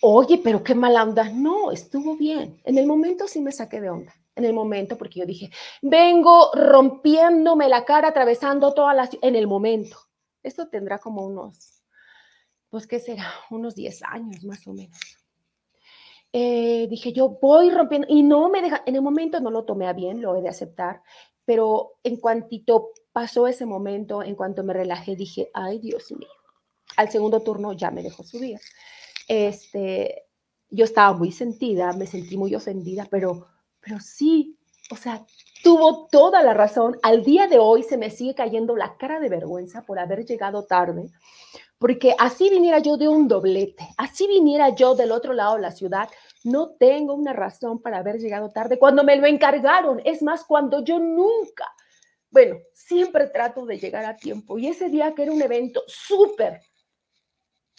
oye, pero qué mala onda. No, estuvo bien. En el momento sí me saqué de onda. En el momento, porque yo dije, vengo rompiéndome la cara, atravesando todas las... En el momento. Esto tendrá como unos, pues, ¿qué será? Unos 10 años más o menos. Eh, dije, yo voy rompiendo, y no me deja, en el momento no lo tomé a bien, lo he de aceptar, pero en cuantito pasó ese momento, en cuanto me relajé, dije, ay, Dios mío al segundo turno ya me dejó subir. Este, yo estaba muy sentida, me sentí muy ofendida, pero, pero sí, o sea, tuvo toda la razón. Al día de hoy se me sigue cayendo la cara de vergüenza por haber llegado tarde, porque así viniera yo de un doblete, así viniera yo del otro lado de la ciudad, no tengo una razón para haber llegado tarde cuando me lo encargaron. Es más, cuando yo nunca, bueno, siempre trato de llegar a tiempo. Y ese día que era un evento súper,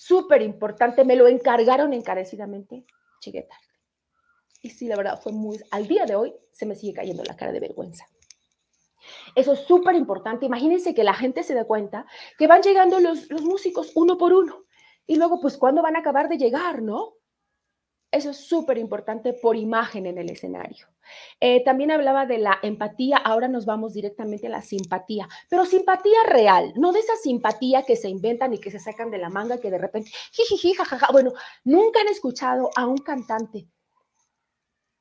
súper importante, me lo encargaron encarecidamente, llegué tarde. Y sí, la verdad fue muy, al día de hoy se me sigue cayendo la cara de vergüenza. Eso es súper importante. Imagínense que la gente se dé cuenta que van llegando los, los músicos uno por uno. Y luego, pues, ¿cuándo van a acabar de llegar, no? Eso es súper importante por imagen en el escenario. Eh, también hablaba de la empatía, ahora nos vamos directamente a la simpatía, pero simpatía real, no de esa simpatía que se inventan y que se sacan de la manga que de repente, jiji, jajaja. Bueno, nunca han escuchado a un cantante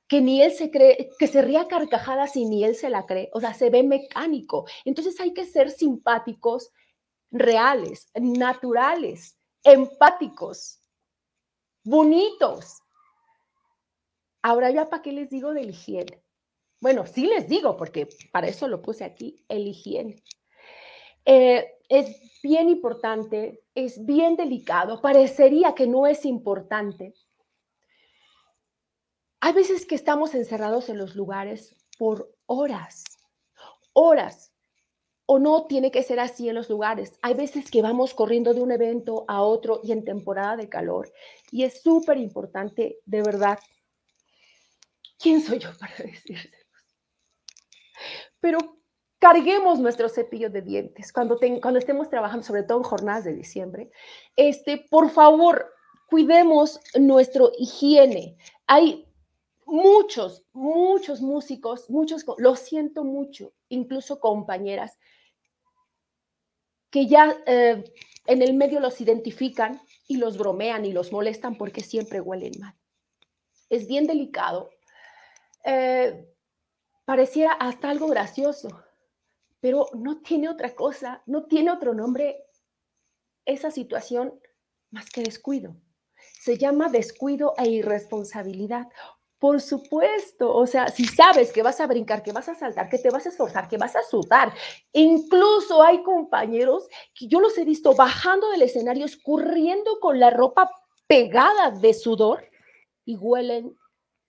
que ni él se cree, que se ría carcajadas y ni él se la cree, o sea, se ve mecánico. Entonces hay que ser simpáticos, reales, naturales, empáticos, bonitos. Ahora ya para qué les digo del higiene. Bueno, sí les digo, porque para eso lo puse aquí, el higiene. Eh, es bien importante, es bien delicado, parecería que no es importante. Hay veces que estamos encerrados en los lugares por horas, horas, o no tiene que ser así en los lugares. Hay veces que vamos corriendo de un evento a otro y en temporada de calor, y es súper importante, de verdad, ¿Quién soy yo para decírselos? Pero carguemos nuestro cepillo de dientes cuando, estemos trabajando, sobre todo en jornadas de diciembre. Este, por favor, cuidemos nuestro higiene. Hay muchos, muchos músicos, muchos, lo siento mucho, incluso compañeras, que ya eh, en el medio los identifican y los bromean y los molestan porque siempre huelen mal. Es bien delicado eh, pareciera hasta algo gracioso, pero no tiene otra cosa, no tiene otro nombre esa situación más que descuido. Se llama descuido e irresponsabilidad. Por supuesto, o sea, si sabes que vas a brincar, que vas a saltar, que te vas a esforzar, que vas a sudar, incluso hay compañeros que yo los he visto bajando del escenario, escurriendo con la ropa pegada de sudor y huelen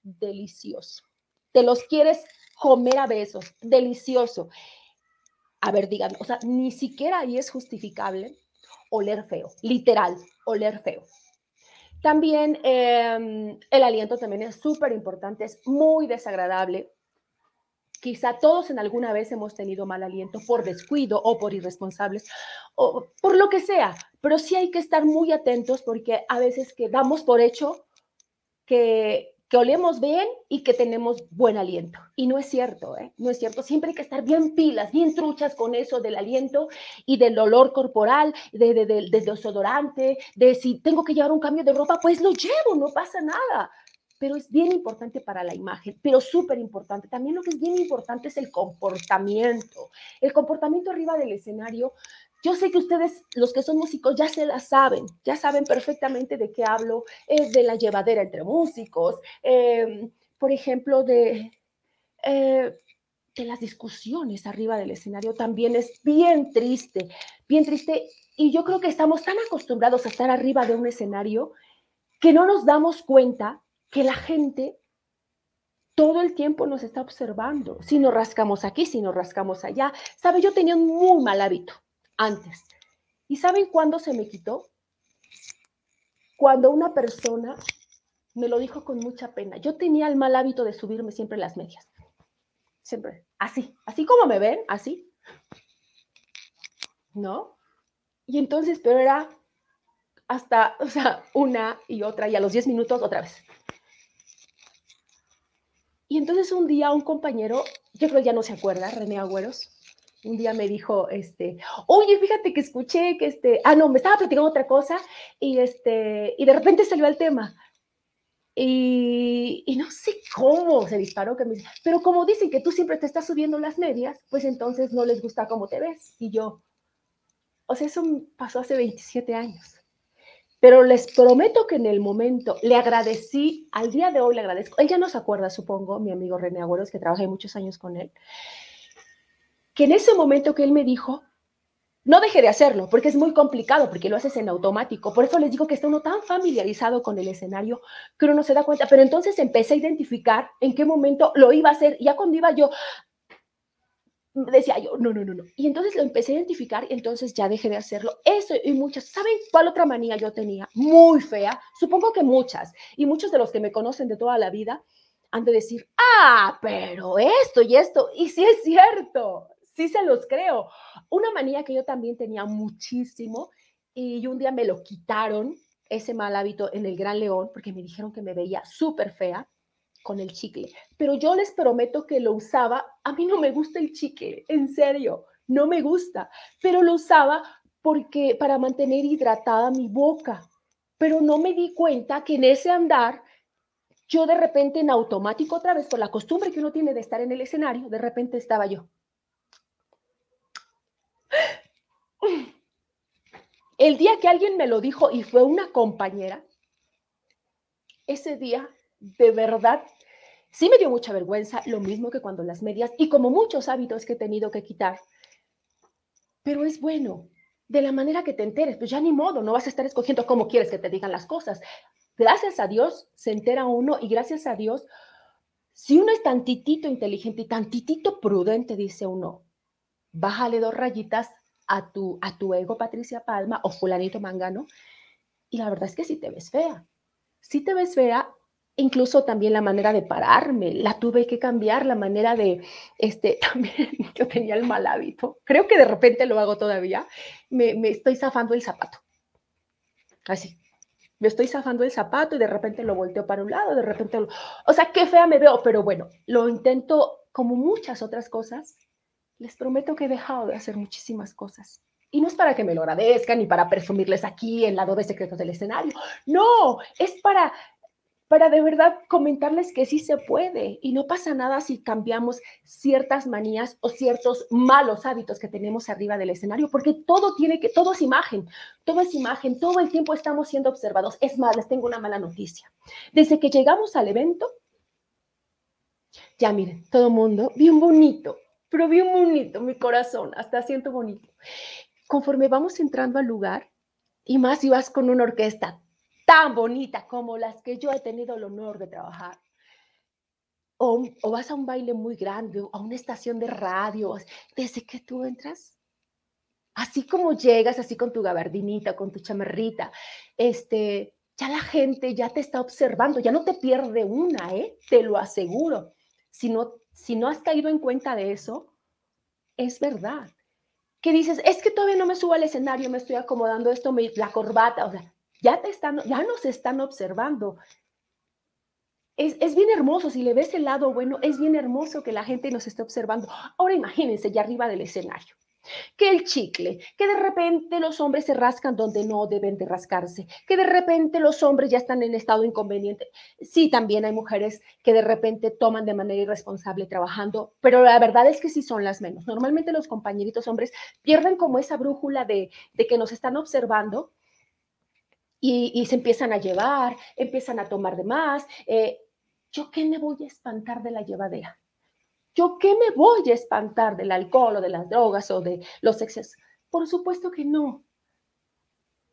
delicioso te los quieres comer a besos, delicioso. A ver, díganme, o sea, ni siquiera ahí es justificable oler feo, literal, oler feo. También em, el aliento también es súper importante, es muy desagradable. Quizá todos en alguna vez hemos tenido mal aliento por descuido o por irresponsables o por lo que sea, pero sí hay que estar muy atentos porque a veces que damos por hecho que, que olemos bien y que tenemos buen aliento. Y no es cierto, ¿eh? No es cierto. Siempre hay que estar bien pilas, bien truchas con eso del aliento y del olor corporal, de, de, de, de desodorante, de si tengo que llevar un cambio de ropa, pues lo llevo, no pasa nada. Pero es bien importante para la imagen, pero súper importante. También lo que es bien importante es el comportamiento. El comportamiento arriba del escenario yo sé que ustedes, los que son músicos, ya se la saben, ya saben perfectamente de qué hablo, es de la llevadera entre músicos, eh, por ejemplo, de, eh, de las discusiones arriba del escenario también es bien triste, bien triste. Y yo creo que estamos tan acostumbrados a estar arriba de un escenario que no nos damos cuenta que la gente todo el tiempo nos está observando. Si nos rascamos aquí, si nos rascamos allá. Sabe, yo tenía un muy mal hábito antes. ¿Y saben cuándo se me quitó? Cuando una persona me lo dijo con mucha pena. Yo tenía el mal hábito de subirme siempre las medias. Siempre, así, así como me ven, así. ¿No? Y entonces, pero era hasta, o sea, una y otra, y a los 10 minutos otra vez. Y entonces un día un compañero, yo creo ya no se acuerda, René Agüeros, un día me dijo, este, oye, fíjate que escuché que este, ah, no, me estaba platicando otra cosa y este, y de repente salió el tema. Y, y, no sé cómo se disparó, que me dice, pero como dicen que tú siempre te estás subiendo las medias, pues entonces no les gusta cómo te ves. Y yo, o sea, eso pasó hace 27 años. Pero les prometo que en el momento le agradecí, al día de hoy le agradezco. Él ya no se acuerda, supongo, mi amigo René Agüeros, que trabajé muchos años con él que en ese momento que él me dijo, no deje de hacerlo, porque es muy complicado, porque lo haces en automático. Por eso les digo que está uno tan familiarizado con el escenario que uno no se da cuenta. Pero entonces empecé a identificar en qué momento lo iba a hacer. Ya cuando iba yo, decía yo, no, no, no, no. Y entonces lo empecé a identificar y entonces ya dejé de hacerlo. Eso y muchas. ¿Saben cuál otra manía yo tenía? Muy fea. Supongo que muchas. Y muchos de los que me conocen de toda la vida han de decir, ah, pero esto y esto. Y sí es cierto sí se los creo. Una manía que yo también tenía muchísimo y un día me lo quitaron, ese mal hábito en el Gran León, porque me dijeron que me veía súper fea con el chicle. Pero yo les prometo que lo usaba. A mí no me gusta el chicle, en serio, no me gusta, pero lo usaba porque para mantener hidratada mi boca. Pero no me di cuenta que en ese andar yo de repente en automático otra vez por la costumbre que uno tiene de estar en el escenario, de repente estaba yo el día que alguien me lo dijo y fue una compañera, ese día de verdad sí me dio mucha vergüenza, lo mismo que cuando las medias y como muchos hábitos que he tenido que quitar. Pero es bueno, de la manera que te enteres, pues ya ni modo, no vas a estar escogiendo cómo quieres que te digan las cosas. Gracias a Dios se entera uno y gracias a Dios, si uno es tantitito inteligente y tantitito prudente, dice uno, bájale dos rayitas a tu, a tu ego, Patricia Palma, o fulanito Mangano, y la verdad es que sí te ves fea. Sí te ves fea, incluso también la manera de pararme, la tuve que cambiar, la manera de, este, también yo tenía el mal hábito, creo que de repente lo hago todavía, me, me estoy zafando el zapato. Así, me estoy zafando el zapato y de repente lo volteo para un lado, de repente lo... O sea, qué fea me veo, pero bueno, lo intento como muchas otras cosas, les prometo que he dejado de hacer muchísimas cosas. Y no es para que me lo agradezcan ni para presumirles aquí en lado de secretos del escenario. No, es para para de verdad comentarles que sí se puede y no pasa nada si cambiamos ciertas manías o ciertos malos hábitos que tenemos arriba del escenario, porque todo tiene que, todo es imagen, todo es imagen, todo el tiempo estamos siendo observados. Es más, les tengo una mala noticia. Desde que llegamos al evento, ya miren, todo el mundo, bien bonito, pero bien bonito mi corazón, hasta siento bonito. Conforme vamos entrando al lugar, y más si vas con una orquesta tan bonita como las que yo he tenido el honor de trabajar, o, o vas a un baile muy grande, a una estación de radio, desde que tú entras, así como llegas, así con tu gabardinita, con tu chamarrita, este, ya la gente ya te está observando, ya no te pierde una, ¿eh? Te lo aseguro. Si no, si no has caído en cuenta de eso, es verdad. Que dices, es que todavía no me subo al escenario, me estoy acomodando esto, me, la corbata, o sea, ya están, ya nos están observando. Es, es, bien hermoso, si le ves el lado bueno, es bien hermoso que la gente nos esté observando. Ahora imagínense ya arriba del escenario que el chicle, que de repente los hombres se rascan donde no deben de rascarse, que de repente los hombres ya están en estado inconveniente. Sí, también hay mujeres que de repente toman de manera irresponsable trabajando, pero la verdad es que sí son las menos. Normalmente los compañeritos hombres pierden como esa brújula de, que nos están observando y, se empiezan a llevar, empiezan a tomar de más. Eh, ¿Yo qué me voy a espantar de la llevadera? ¿Yo qué me voy a espantar del alcohol o de las drogas o de los excesos? Por supuesto que no.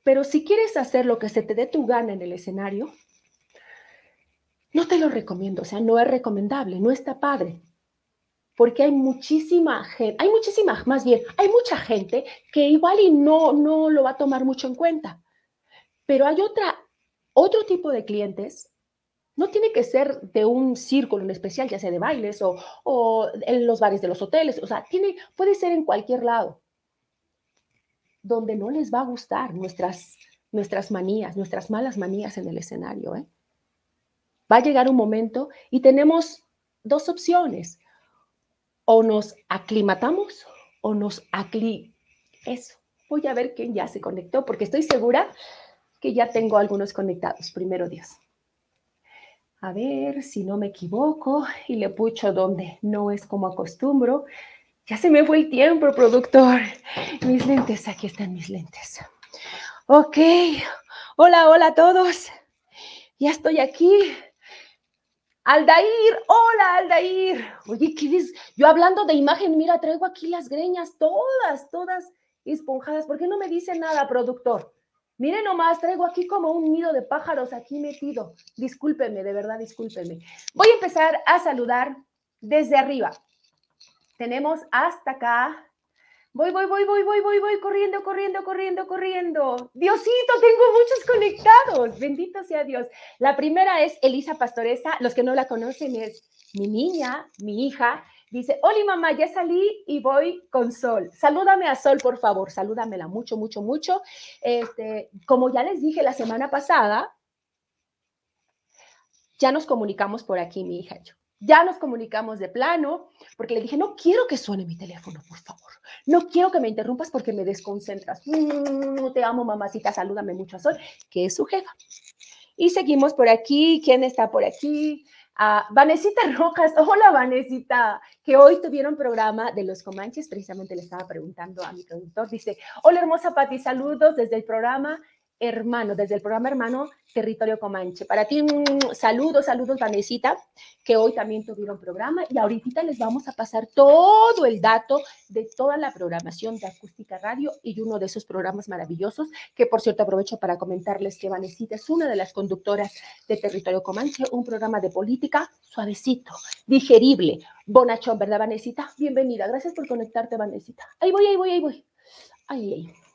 Pero si quieres hacer lo que se te dé tu gana en el escenario, no te lo recomiendo, o sea, no es recomendable, no está padre. Porque hay muchísima gente, hay muchísima, más bien, hay mucha gente que igual y no, no lo va a tomar mucho en cuenta. Pero hay otra, otro tipo de clientes no tiene que ser de un círculo en especial, ya sea de bailes o, en los bares de los hoteles. O sea, puede ser en cualquier lado donde no les va a gustar nuestras, nuestras manías, nuestras malas manías en el escenario. ¿eh? Va a llegar un momento y tenemos dos opciones. O nos aclimatamos o nos acli... Eso. Voy a ver quién ya se conectó porque estoy segura que ya tengo algunos conectados. Primero Dios. A ver si no me equivoco y le pucho donde no es como acostumbro. Ya se me fue el tiempo, productor. Mis lentes, aquí están mis lentes. Ok. Hola, hola a todos. Ya estoy aquí. Aldair, hola Aldair. Oye, ¿qué es? Yo hablando de imagen, mira, traigo aquí las greñas todas, todas esponjadas. ¿Por qué no me dice nada, productor? Miren nomás, traigo aquí como un nido de pájaros aquí metido. Discúlpenme, de verdad, discúlpenme. Voy a empezar a saludar desde arriba. Tenemos hasta acá. Voy, voy, voy, voy, voy, voy, voy, corriendo, corriendo, corriendo, corriendo. Diosito, tengo muchos conectados. Bendito sea Dios. La primera es Elisa Pastoresa. Los que no la conocen es mi niña, mi hija. Dice, hola mamá, ya salí y voy con Sol. Salúdame a Sol, por favor, salúdamela mucho, mucho, mucho. Este, como ya les dije la semana pasada, ya nos comunicamos por aquí, mi hija y yo. Ya nos comunicamos de plano, porque le dije, no quiero que suene mi teléfono, por favor. No quiero que me interrumpas porque me desconcentras. Mm, te amo, mamacita, salúdame mucho a Sol, que es su jefa. Y seguimos por aquí. ¿Quién está por aquí? A Vanesita Rojas. Hola, Vanesita, que hoy tuvieron programa de los Comanches. Precisamente le estaba preguntando a mi productor. Dice: Hola, hermosa Pati, saludos desde el programa hermano, desde el programa hermano Territorio Comanche. Para ti, saludos, saludos, Vanesita, que hoy también tuvieron programa y ahorita les vamos a pasar todo el dato de toda la programación de Acústica Radio y uno de esos programas maravillosos, que por cierto aprovecho para comentarles que Vanesita es una de las conductoras de Territorio Comanche, un programa de política suavecito, digerible, bonachón, ¿verdad, Vanesita? Bienvenida, gracias por conectarte, Vanesita. Ahí voy, ahí voy, ahí voy. Ahí, ahí.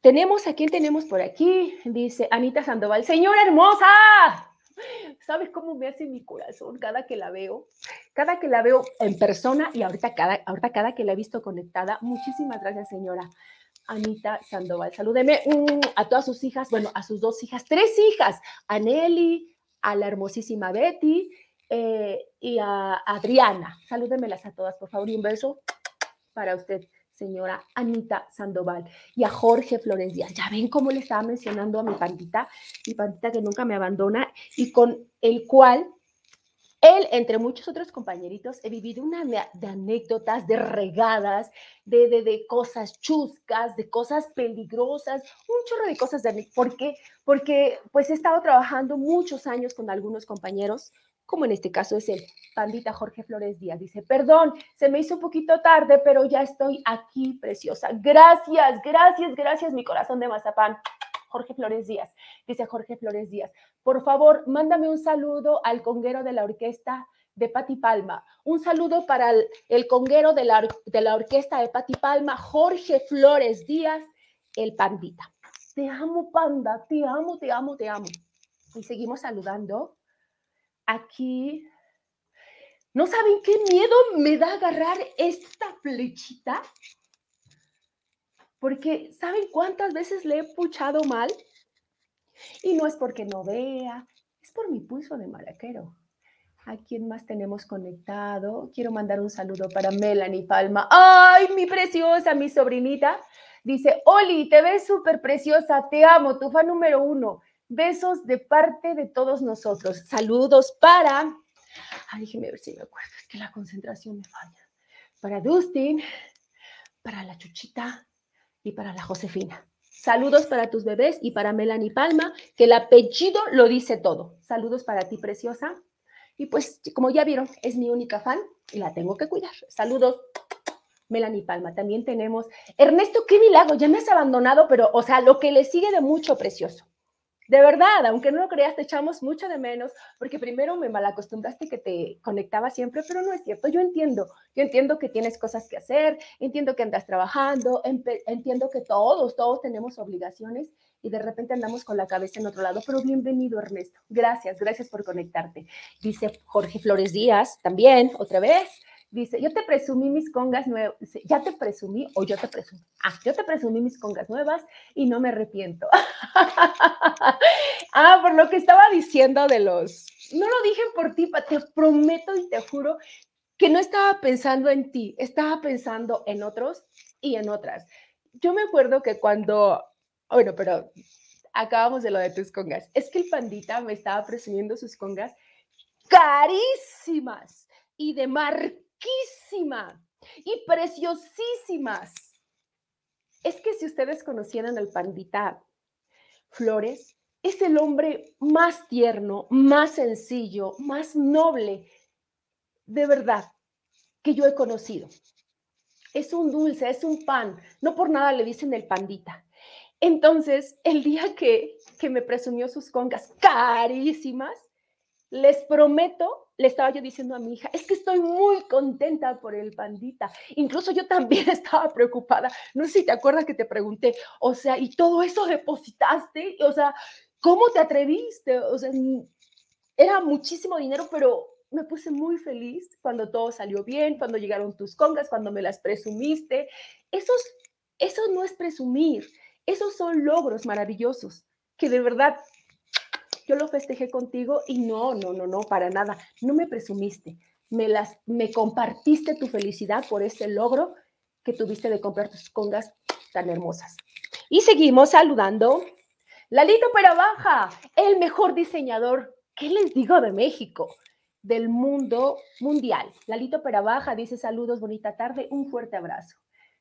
Tenemos, ¿a quién tenemos por aquí? Dice Anita Sandoval, señora hermosa. ¿Sabes cómo me hace mi corazón cada que la veo? Cada que la veo en persona y ahorita cada, ahorita cada que la he visto conectada. Muchísimas gracias, señora Anita Sandoval. Salúdeme mm, a todas sus hijas, bueno, a sus dos hijas, tres hijas, a Nelly, a la hermosísima Betty eh, y a Adriana. Salúdemelas a todas, por favor, y un beso para usted señora Anita Sandoval y a Jorge Flores Díaz. Ya ven cómo le estaba mencionando a mi pandita, mi pandita que nunca me abandona y con el cual él, entre muchos otros compañeritos, he vivido una de anécdotas, de regadas, de, de, de, cosas chuscas, de cosas peligrosas, un chorro de cosas de ¿Por qué? Porque pues he estado trabajando muchos años con algunos compañeros, como en este caso es el pandita Jorge Flores Díaz. Dice, perdón, se me hizo un poquito tarde, pero ya estoy aquí, preciosa. Gracias, gracias, gracias, mi corazón de mazapán. Jorge Flores Díaz, dice Jorge Flores Díaz, por favor, mándame un saludo al conguero de la orquesta de Pati Palma. Un saludo para el, conguero de la, de la orquesta de Pati Palma, Jorge Flores Díaz, el pandita. Te amo, panda. Te amo, te amo, te amo. Y seguimos saludando. Aquí. ¿No saben qué miedo me da agarrar esta flechita? Porque ¿saben cuántas veces le he puchado mal? Y no es porque no vea, es por mi pulso de maraquero. ¿A quién más tenemos conectado? Quiero mandar un saludo para Melanie Palma. ¡Ay, mi preciosa, mi sobrinita! Dice, Oli, te ves súper preciosa, te amo, tu fan número uno. Besos de parte de todos nosotros. Saludos para... Ay, déjeme ver si me acuerdo, es que la concentración me falla. Para Dustin, para la Chuchita y para la Josefina. Saludos para tus bebés y para Melanie Palma, que el apellido lo dice todo. Saludos para ti, preciosa. Y pues, como ya vieron, es mi única fan y la tengo que cuidar. Saludos, Melanie Palma. También tenemos Ernesto, qué milagro, ya me has abandonado, pero, o sea, lo que le sigue de mucho precioso. De verdad, aunque no lo creas, te echamos mucho de menos, porque primero me malacostumbraste que te conectaba siempre, pero no es cierto. Yo entiendo, yo entiendo que tienes cosas que hacer, entiendo que andas trabajando, entiendo que todos, todos tenemos obligaciones y de repente andamos con la cabeza en otro lado, pero bienvenido Ernesto. Gracias, gracias por conectarte. Dice Jorge Flores Díaz también, otra vez. Dice, yo te presumí mis congas nuevas, ya te presumí o yo te presumí. Ah, yo te presumí mis congas nuevas y no me arrepiento. ah, por lo que estaba diciendo de los, no lo dije por ti, te prometo y te juro que no estaba pensando en ti, estaba pensando en otros y en otras. Yo me acuerdo que cuando bueno, pero acabamos de lo de tus congas. Es que el pandita me estaba presumiendo sus congas carísimas y de marquísima y preciosísimas. Es que si ustedes conocieran al pandita Flores, es el hombre más tierno, más sencillo, más noble, de verdad, que yo he conocido. Es un dulce, es un pan. No por nada le dicen el pandita. Entonces, el día que, que me presumió sus congas carísimas, les prometo, le estaba yo diciendo a mi hija, es que estoy muy contenta por el pandita. Incluso yo también estaba preocupada. No sé si te acuerdas que te pregunté, o sea, ¿y todo eso depositaste? O sea, ¿cómo te atreviste? O sea, era muchísimo dinero, pero me puse muy feliz cuando todo salió bien, cuando llegaron tus congas, cuando me las presumiste. Eso, eso no es presumir, esos son logros maravillosos que de verdad yo lo festejé contigo y no, no, no, no, para nada. No me presumiste, me, las, me compartiste tu felicidad por ese logro que tuviste de comprar tus congas tan hermosas. Y seguimos saludando. Lalito Baja, el mejor diseñador, ¿qué les digo de México? Del mundo mundial. Lalito Baja dice saludos, bonita tarde, un fuerte abrazo.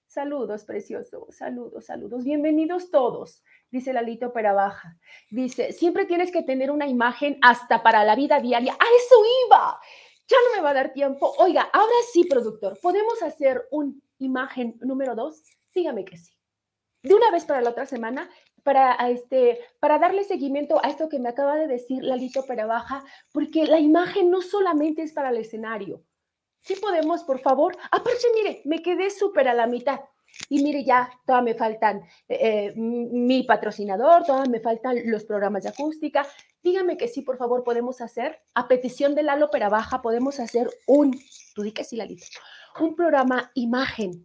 Saludos, precioso. Saludos, saludos. Bienvenidos todos, dice Lalito Baja. Dice, siempre tienes que tener una imagen hasta para la vida diaria. ¡A eso iba! Ya no me va a dar tiempo. Oiga, ahora sí, productor, ¿podemos hacer un imagen número dos? Dígame que sí. De una vez para la otra semana, para, este, para darle seguimiento a esto que me acaba de decir Lalito Baja, porque la imagen no solamente es para el escenario, Sí podemos, por favor. Aparte, mire, me quedé súper a la mitad. Y mire, ya, todavía me faltan eh, mi patrocinador, todavía me faltan los programas de acústica. Dígame que sí, por favor, podemos hacer, a petición de Lalo Baja, podemos hacer un, tú di que sí, un programa imagen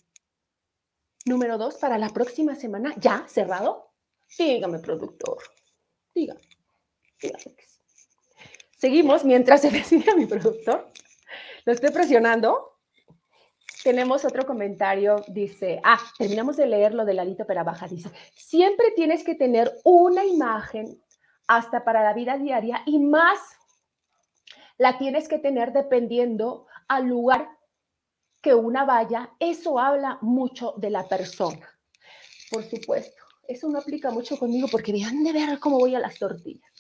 número dos para la próxima semana, ya cerrado. Dígame, productor, dígame, dígame. Seguimos mientras se decide a mi productor. Lo estoy presionando. Tenemos otro comentario, dice, ah, terminamos de leer lo de Lalito Baja, dice, siempre tienes que tener una imagen hasta para la vida diaria y más la tienes que tener dependiendo al lugar que una vaya. Eso habla mucho de la persona. Por supuesto, eso no aplica mucho conmigo porque vean de ver cómo voy a las tortillas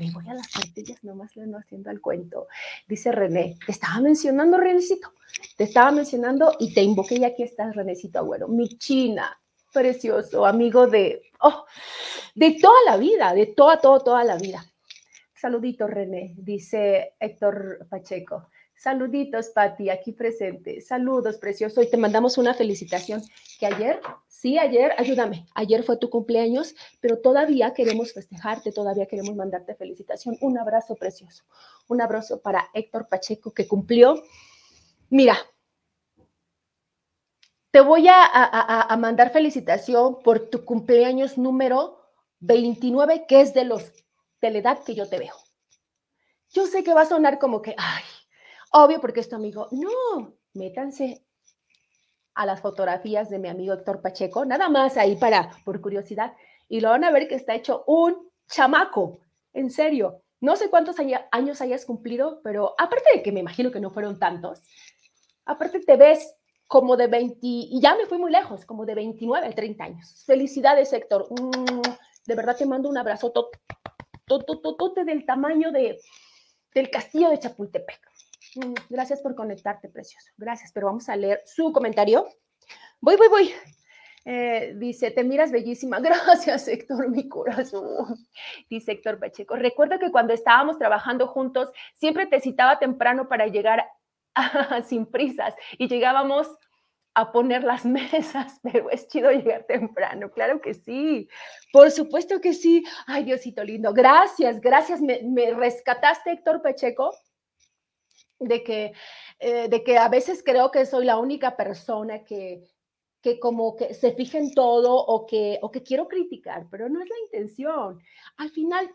me voy a las tortillas, nomás le ando haciendo el cuento. Dice René, te estaba mencionando, Renecito, te estaba mencionando y te invoqué y aquí estás, Renecito Agüero, mi china, precioso, amigo de, oh, de toda la vida, de toda, toda, toda la vida. Saludito, René, dice Héctor Pacheco. Saluditos, Patti, aquí presente. Saludos, precioso. Y te mandamos una felicitación. Que ayer, sí, ayer, ayúdame, ayer fue tu cumpleaños, pero todavía queremos festejarte, todavía queremos mandarte felicitación. Un abrazo precioso. Un abrazo para Héctor Pacheco, que cumplió. Mira, te voy a, a, mandar felicitación por tu cumpleaños número 29, que es de los de la edad que yo te veo. Yo sé que va a sonar como que, ay, obvio porque es tu amigo. No, métanse a las fotografías de mi amigo Héctor Pacheco, nada más ahí para, por curiosidad, y lo van a ver que está hecho un chamaco, en serio. No sé cuántos años hayas cumplido, pero aparte de que me imagino que no fueron tantos, aparte te ves como de 20, y ya me fui muy lejos, como de 29 a 30 años. Felicidades, Héctor. De verdad te mando un abrazo del tamaño de, del castillo de Chapultepec. Mm, gracias por conectarte, precioso. Gracias, pero vamos a leer su comentario. Voy, voy, voy. Eh, dice, te miras bellísima. Gracias, Héctor, mi corazón. Dice Héctor Pacheco. Recuerdo que cuando estábamos trabajando juntos, siempre te citaba temprano para llegar sin prisas y llegábamos a poner las mesas, pero es chido llegar temprano, claro que sí, por supuesto que sí. Ay, Diosito lindo, gracias, gracias, me, rescataste, Héctor Pacheco, de que, eh, de que a veces creo que soy la única persona que, que como que se fija en todo o que, o que quiero criticar, pero no es la intención. Al final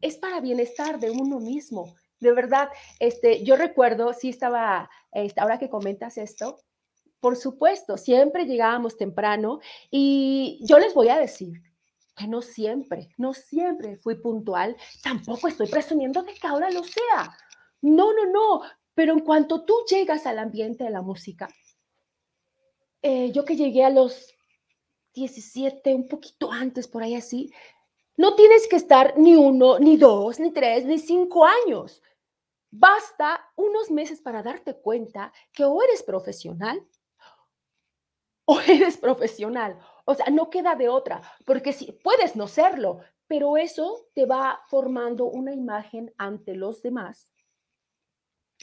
es para bienestar de uno mismo. De verdad, este, yo recuerdo, sí estaba, este, ahora que comentas esto, por supuesto, siempre llegábamos temprano y yo les voy a decir que no siempre, no siempre fui puntual, tampoco estoy presumiendo de que ahora lo sea. No, no, no, pero en cuanto tú llegas al ambiente de la música, eh, yo que llegué a los 17, un poquito antes, por ahí así, no tienes que estar ni uno, ni dos, ni tres, ni cinco años. Basta unos meses para darte cuenta que o eres profesional o eres profesional. O sea, no queda de otra, porque si puedes no serlo, pero eso te va formando una imagen ante los demás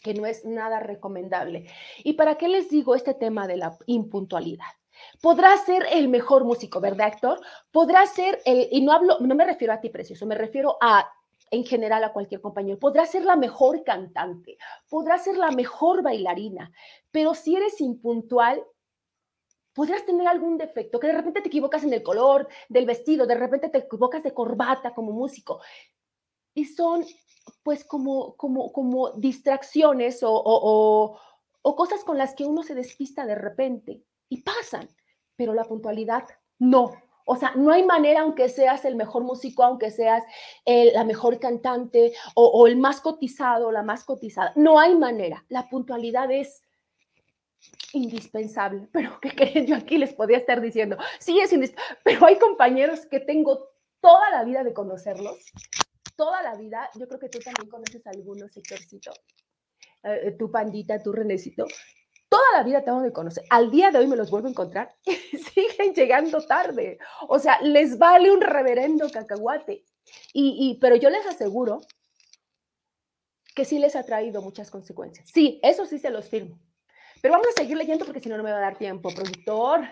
que no es nada recomendable. ¿Y para qué les digo este tema de la impuntualidad? Podrá ser el mejor músico, ¿verdad, Héctor? Podrá ser el, y no hablo, no me refiero a ti, precioso, me refiero a en general a cualquier compañero. Podrá ser la mejor cantante, podrá ser la mejor bailarina, pero si eres impuntual, podrías tener algún defecto, que de repente te equivocas en el color del vestido, de repente te equivocas de corbata como músico. Y son pues como, como, como distracciones o, o, cosas con las que uno se despista de repente y pasan, pero la puntualidad no. O sea, no hay manera, aunque seas el mejor músico, aunque seas la mejor cantante o, el más cotizado, la más cotizada, no hay manera. La puntualidad es indispensable. Pero ¿qué creen? Yo aquí les podía estar diciendo, sí es indispensable, pero hay compañeros que tengo toda la vida de conocerlos, toda la vida. Yo creo que tú también conoces algunos, sectorcito, eh, tu pandita, tu renecito. Toda la vida tengo de conocer. Al día de hoy me los vuelvo a encontrar y siguen llegando tarde. O sea, les vale un reverendo cacahuate. Y, y, pero yo les aseguro que sí les ha traído muchas consecuencias. Sí, eso sí se los firmo. Pero vamos a seguir leyendo porque si no, no me va a dar tiempo. Productor,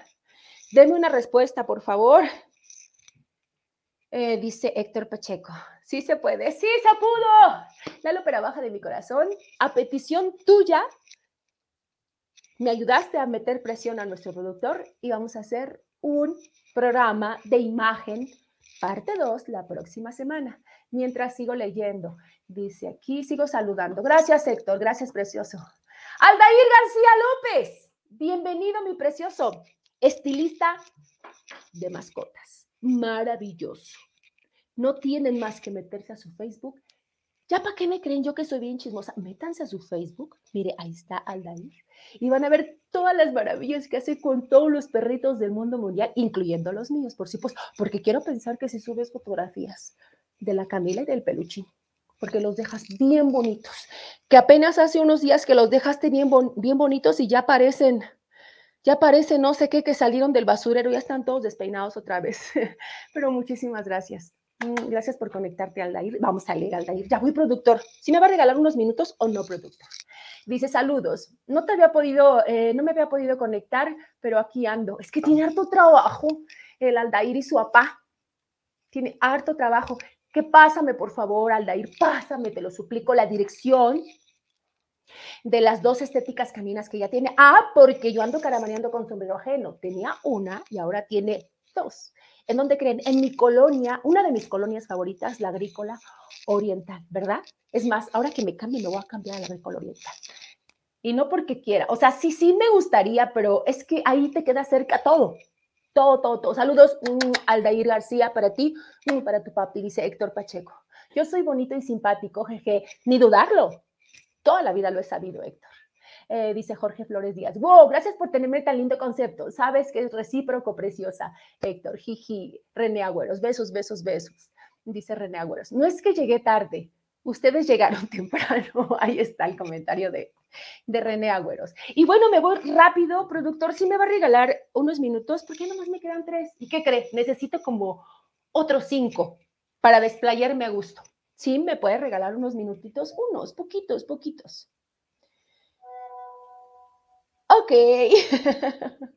deme una respuesta, por favor. Eh, dice Héctor Pacheco. Sí se puede, sí se pudo. La ópera baja de mi corazón, a petición tuya, me ayudaste a meter presión a nuestro productor y vamos a hacer un programa de imagen, parte 2, la próxima semana. Mientras sigo leyendo, dice aquí, sigo saludando. Gracias, Héctor. Gracias, precioso. Aldair García López, bienvenido mi precioso estilista de mascotas. Maravilloso. No tienen más que meterse a su Facebook. ¿Ya para qué me creen yo que soy bien chismosa? Métanse a su Facebook. Mire, ahí está Aldair. Y van a ver todas las maravillas que hace con todos los perritos del mundo mundial, incluyendo los míos, por supuesto. Porque quiero pensar que si subes fotografías de la Camila y del peluchín, porque los dejas bien bonitos. Que apenas hace unos días que los dejaste bien, bien bonitos y ya parecen, ya parecen no sé qué, que salieron del basurero, ya están todos despeinados otra vez. Pero muchísimas gracias. Mm, gracias por conectarte, Aldair. Vamos a leer, Aldair. Ya voy, productor. ¿Si me va a regalar unos minutos o no, productor? Dice, saludos. No te había podido, eh, no me había podido conectar, pero aquí ando. Es que tiene harto trabajo el Aldair y su papá. Tiene harto trabajo. ¿Qué pásame, por favor, Aldair? Pásame, te lo suplico, la dirección de las dos estéticas caminas que ya tiene. Ah, porque yo ando caramaneando con sombrero ajeno. Tenía una y ahora tiene dos. ¿En dónde creen? En mi colonia, una de mis colonias favoritas, la agrícola oriental, ¿verdad? Es más, ahora que me cambie, me voy a cambiar a la agrícola oriental. Y no porque quiera, o sea, sí, sí me gustaría, pero es que ahí te queda cerca todo. Todo, todo, todo. Saludos, mm, Aldair García, para ti, mm, para tu papi, dice Héctor Pacheco. Yo soy bonito y simpático, jeje, ni dudarlo. Toda la vida lo he sabido, Héctor. Eh, dice Jorge Flores Díaz. Wow, gracias por tenerme tan lindo concepto. Sabes que es recíproco, preciosa. Héctor, jiji, René Agüeros, besos, besos, besos. Dice René Agüeros. No es que llegué tarde, ustedes llegaron temprano. Ahí está el comentario de, de René Agüeros. Y bueno, me voy rápido, productor. Si me va a regalar unos minutos, porque nomás me quedan tres. ¿Y qué cree? Necesito como otros cinco para desplayarme a gusto. Sí, me puede regalar unos minutitos, unos, poquitos, poquitos. Ok.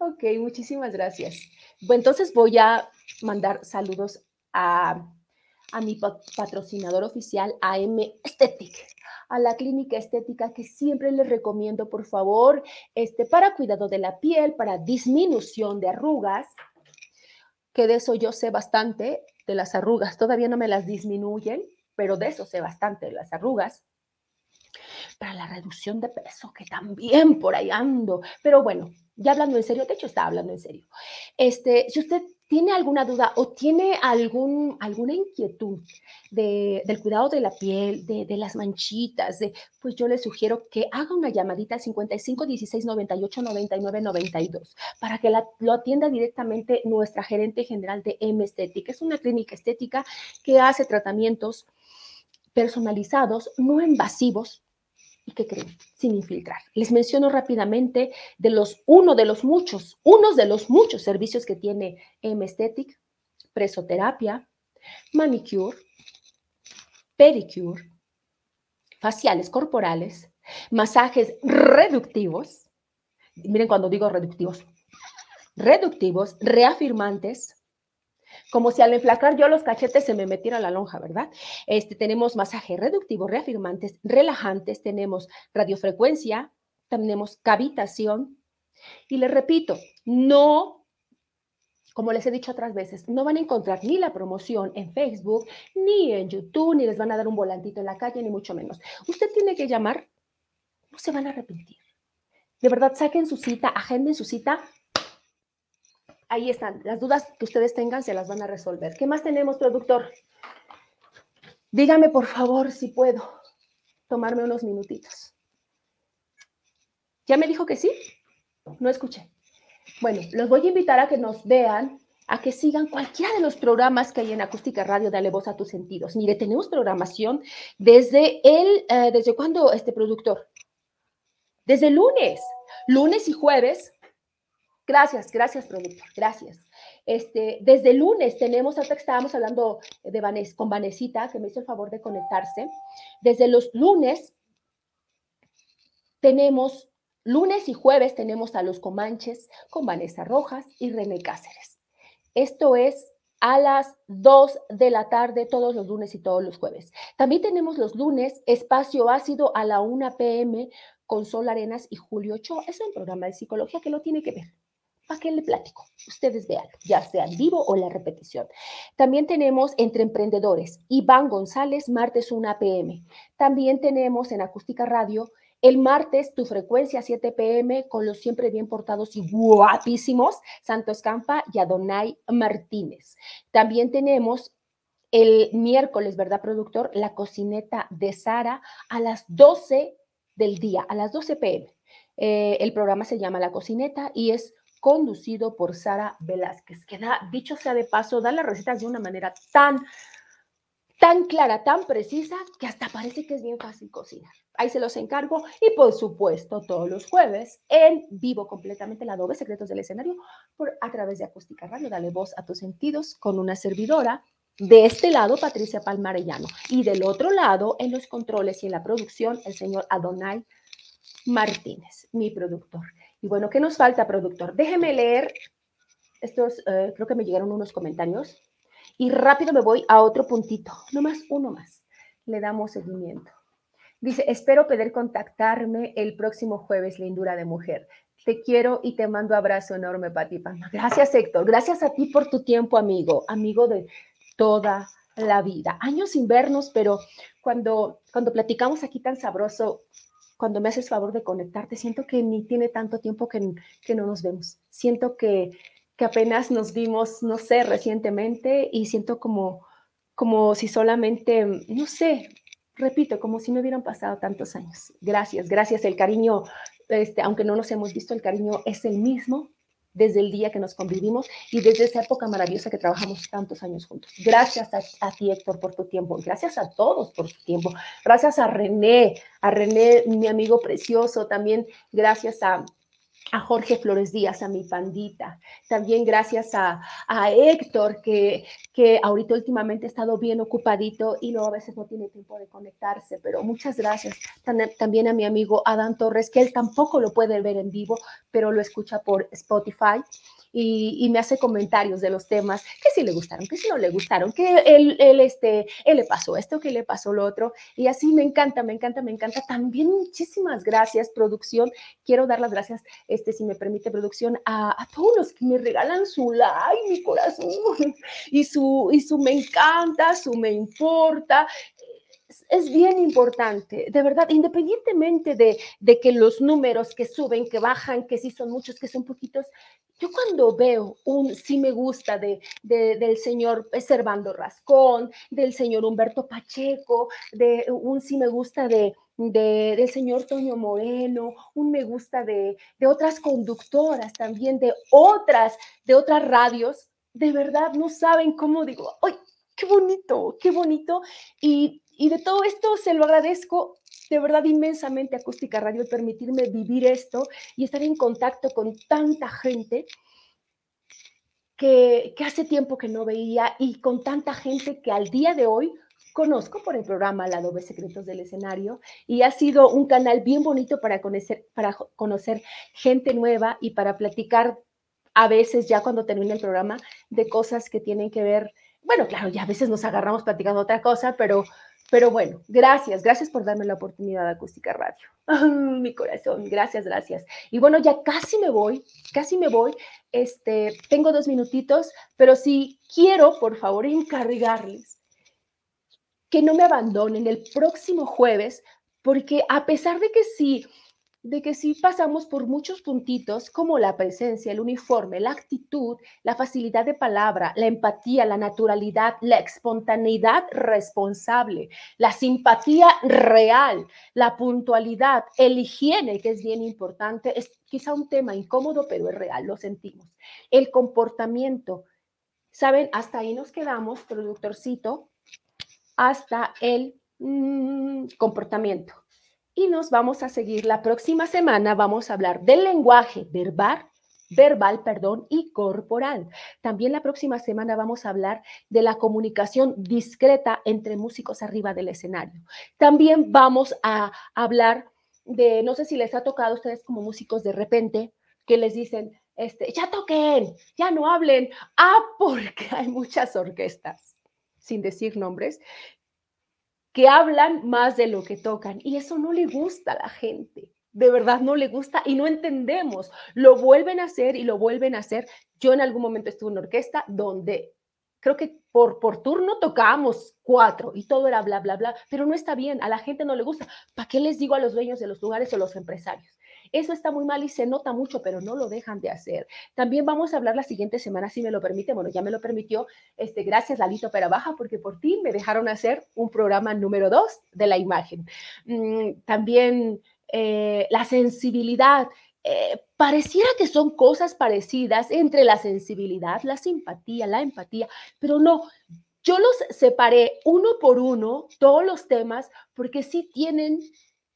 ok, muchísimas gracias. Bueno, entonces voy a mandar saludos a, mi patrocinador oficial, AM Aesthetic, a la clínica estética que siempre les recomiendo, por favor, este, para cuidado de la piel, para disminución de arrugas, que de eso yo sé bastante, de las arrugas, todavía no me las disminuyen, pero de eso sé bastante, de las arrugas para la reducción de peso, que también por ahí ando. Pero bueno, ya hablando en serio, de hecho está hablando en serio. Este, si usted tiene alguna duda o tiene algún, alguna inquietud del cuidado de la piel, de, las manchitas, de, pues yo le sugiero que haga una llamadita al 55 16 98 99 92 para que lo atienda directamente nuestra gerente general de M Estética. Es una clínica estética que hace tratamientos personalizados, no invasivos, ¿Y qué creen? Sin infiltrar. Les menciono rápidamente de los, uno de los muchos, unos de los muchos servicios que tiene M Aesthetic, presoterapia, manicure, pedicure, faciales corporales, masajes reductivos. Miren cuando digo reductivos. Reductivos, reafirmantes, como si al enflacar yo los cachetes se me metiera la lonja, ¿verdad? Este, tenemos masaje reductivo, reafirmantes, relajantes, tenemos radiofrecuencia, tenemos cavitación. Y les repito, no, como les he dicho otras veces, no van a encontrar ni la promoción en Facebook, ni en YouTube, ni les van a dar un volantito en la calle, ni mucho menos. Usted tiene que llamar, no se van a arrepentir. De verdad, saquen su cita, agenden su cita, ahí están. Las dudas que ustedes tengan se las van a resolver. ¿Qué más tenemos, productor? Dígame, por favor, si puedo tomarme unos minutitos. ¿Ya me dijo que sí? No escuché. Bueno, los voy a invitar a que nos vean, a que sigan cualquiera de los programas que hay en Acústica Radio, Dale Voz a tus Sentidos. Mire, tenemos programación desde el, eh, ¿desde cuándo, este productor? Desde lunes, lunes y jueves, Gracias, gracias, productor, gracias. Este, desde lunes tenemos, hasta que estábamos hablando de con Vanesita, que me hizo el favor de conectarse. Desde los lunes tenemos, lunes y jueves tenemos a los Comanches con Vanessa Rojas y René Cáceres. Esto es a las 2 de la tarde todos los lunes y todos los jueves. También tenemos los lunes espacio ácido a la 1 pm con Sol Arenas y Julio Ochoa. Es un programa de psicología que lo tiene que ver. ¿Para qué le platico? Ustedes vean, ya sea en vivo o la repetición. También tenemos entre emprendedores Iván González, martes 1 pm. También tenemos en Acústica Radio el martes tu frecuencia 7 pm con los siempre bien portados y guapísimos Santos Campa y Adonai Martínez. También tenemos el miércoles, ¿verdad, productor? La cocineta de Sara a las 12 del día, a las 12 pm. Eh, el programa se llama La Cocineta y es conducido por Sara Velázquez, que da, dicho sea de paso, da las recetas de una manera tan tan clara, tan precisa, que hasta parece que es bien fácil cocinar. Ahí se los encargo y por supuesto todos los jueves en vivo completamente la Adobe Secretos del Escenario por, a través de Acústica Radio. Dale voz a tus sentidos con una servidora. De este lado, Patricia Palmarellano. Y del otro lado, en los controles y en la producción, el señor Adonai Martínez, mi productor. Y bueno, ¿qué nos falta, productor? Déjeme leer estos, eh, creo que me llegaron unos comentarios. Y rápido me voy a otro puntito, no más, uno más. Le damos seguimiento. Dice, espero poder contactarme el próximo jueves, Lindura de Mujer. Te quiero y te mando abrazo enorme, Pati Palma. Gracias, Héctor. Gracias a ti por tu tiempo, amigo, amigo de toda la vida. Años sin vernos, pero cuando, cuando platicamos aquí tan sabroso, cuando me haces favor de conectarte, siento que ni tiene tanto tiempo que, que no nos vemos. Siento que, que apenas nos vimos, no sé, recientemente y siento como, como si solamente, no sé, repito, como si no hubieran pasado tantos años. Gracias, gracias. El cariño, este, aunque no nos hemos visto, el cariño es el mismo desde el día que nos convivimos y desde esa época maravillosa que trabajamos tantos años juntos. Gracias a, ti, Héctor, por tu tiempo. Gracias a todos por su tiempo. Gracias a René, a René, mi amigo precioso. También gracias a a Jorge Flores Díaz, a mi pandita. También gracias a, a Héctor, que, que ahorita últimamente ha estado bien ocupadito y luego a veces no tiene tiempo de conectarse, pero muchas gracias. También a mi amigo Adán Torres, que él tampoco lo puede ver en vivo, pero lo escucha por Spotify y, me hace comentarios de los temas que sí le gustaron, que sí no le gustaron, que él, él, este, él le pasó esto, que le pasó lo otro. Y así me encanta, me encanta, me encanta. También muchísimas gracias, producción. Quiero dar las gracias, este, si me permite, producción, a, a todos los que me regalan su like, mi corazón, y su, y su me encanta, su me importa es bien importante, de verdad, independientemente de, de, que los números que suben, que bajan, que sí son muchos, que son poquitos, yo cuando veo un sí me gusta de, de, del señor Servando Rascón, del señor Humberto Pacheco, de un sí me gusta de, de, del señor Toño Moreno, un me gusta de, otras conductoras también, de otras, de otras radios, de verdad no saben cómo digo, ¡ay, qué bonito, qué bonito! Y, y de todo esto se lo agradezco de verdad inmensamente Acústica Radio permitirme vivir esto y estar en contacto con tanta gente que, hace tiempo que no veía y con tanta gente que al día de hoy conozco por el programa La Adobe Secretos del Escenario y ha sido un canal bien bonito para conocer, para conocer gente nueva y para platicar a veces ya cuando termina el programa de cosas que tienen que ver, bueno, claro, ya a veces nos agarramos platicando otra cosa, pero pero bueno, gracias, gracias por darme la oportunidad de Acústica Radio. Mi corazón, gracias, gracias. Y bueno, ya casi me voy, casi me voy. Este, tengo dos minutitos, pero sí quiero, por favor, encargarles que no me abandonen el próximo jueves, porque a pesar de que sí de que sí pasamos por muchos puntitos como la presencia, el uniforme, la actitud, la facilidad de palabra, la empatía, la naturalidad, la espontaneidad responsable, la simpatía real, la puntualidad, el higiene, que es bien importante, es quizá un tema incómodo, pero es real, lo sentimos. El comportamiento, ¿saben? Hasta ahí nos quedamos, productorcito, hasta el mmm, comportamiento y nos vamos a seguir la próxima semana. Vamos a hablar del lenguaje verbal, verbal, perdón, y corporal. También la próxima semana vamos a hablar de la comunicación discreta entre músicos arriba del escenario. También vamos a hablar de, no sé si les ha tocado a ustedes como músicos de repente, que les dicen, este, ya toquen, ya no hablen. Ah, porque hay muchas orquestas, sin decir nombres, que hablan más de lo que tocan y eso no le gusta a la gente. De verdad no le gusta y no entendemos. Lo vuelven a hacer y lo vuelven a hacer. Yo en algún momento estuve en una orquesta donde creo que por, por turno tocábamos cuatro y todo era bla, bla, bla, pero no está bien, a la gente no le gusta. ¿Para qué les digo a los dueños de los lugares o los empresarios? Eso está muy mal y se nota mucho, pero no lo dejan de hacer. También vamos a hablar la siguiente semana, si me lo permite. Bueno, ya me lo permitió. Este, gracias, Lalito Baja, porque por ti me dejaron hacer un programa número dos de la imagen. Mm, también eh, la sensibilidad. Eh, pareciera que son cosas parecidas entre la sensibilidad, la simpatía, la empatía, pero no, Yo los separé uno por uno, todos los temas, porque sí tienen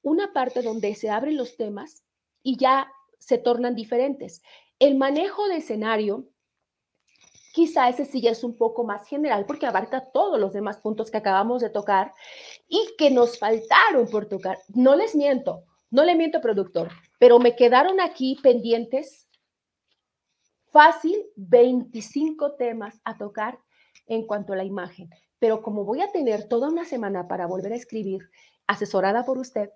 una parte donde se abren los temas y ya se tornan diferentes. El manejo de escenario, quizá ese sí ya es un poco más general porque abarca todos los demás puntos que acabamos de tocar y que nos faltaron por tocar. No les miento, no le miento, productor, pero me quedaron aquí pendientes fácil 25 temas a tocar en cuanto a la imagen. Pero como voy a tener toda una semana para volver a escribir, asesorada por usted,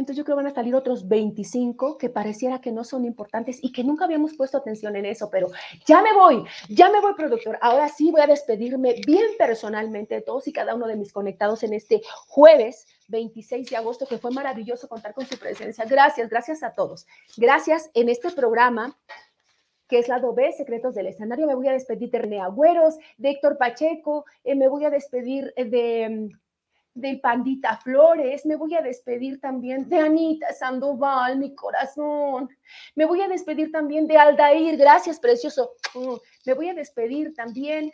entonces yo creo que van a salir otros 25 que pareciera que no son importantes y que nunca habíamos puesto atención en eso, pero ya me voy, ya me voy, productor. Ahora sí voy a despedirme bien personalmente de todos y cada uno de mis conectados en este jueves 26 de agosto, que fue maravilloso contar con su presencia. Gracias, gracias a todos. Gracias en este programa que es la B, Secretos del Escenario. Me voy a despedir de René Agüeros, de Héctor Pacheco, eh, me voy a despedir de de Pandita Flores, me voy a despedir también de Anita Sandoval, mi corazón, me voy a despedir también de Aldair, gracias precioso, mm, me voy a despedir también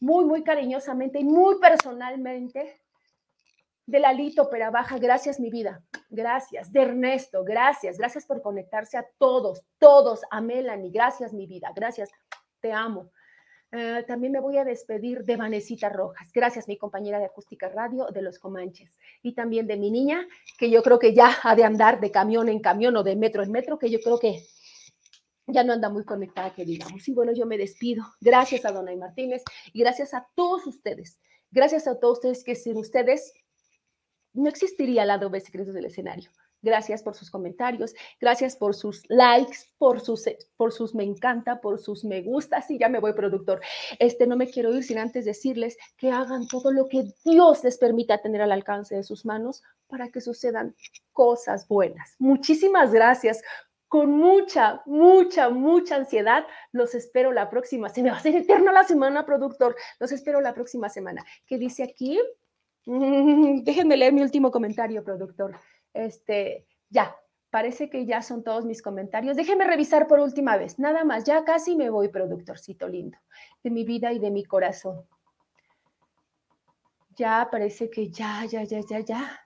muy, muy cariñosamente y muy personalmente de Lalito Baja, gracias mi vida, gracias, de Ernesto, gracias, gracias por conectarse a todos, todos, a Melanie, gracias mi vida, gracias, te amo. Eh, también me voy a despedir de Vanesita Rojas. Gracias, mi compañera de Acústica Radio de Los Comanches. Y también de mi niña, que yo creo que ya ha de andar de camión en camión o de metro en metro, que yo creo que ya no anda muy conectada, que digamos. Y bueno, yo me despido. Gracias a Donay Martínez y gracias a todos ustedes. Gracias a todos ustedes que sin ustedes no existiría la doble secretos del escenario. Gracias por sus comentarios, gracias por sus likes, por sus, por sus me encanta, por sus me gusta. Sí, ya me voy, productor. Este, no me quiero ir sin antes decirles que hagan todo lo que Dios les permita tener al alcance de sus manos para que sucedan cosas buenas. Muchísimas gracias. Con mucha, mucha, mucha ansiedad, los espero la próxima. Se me va a hacer eterna la semana, productor. Los espero la próxima semana. ¿Qué dice aquí? déjenme leer mi último comentario, productor. Este, ya, parece que ya son todos mis comentarios. Déjeme revisar por última vez, nada más, ya casi me voy, productorcito lindo, de mi vida y de mi corazón. Ya parece que ya, ya, ya, ya, ya.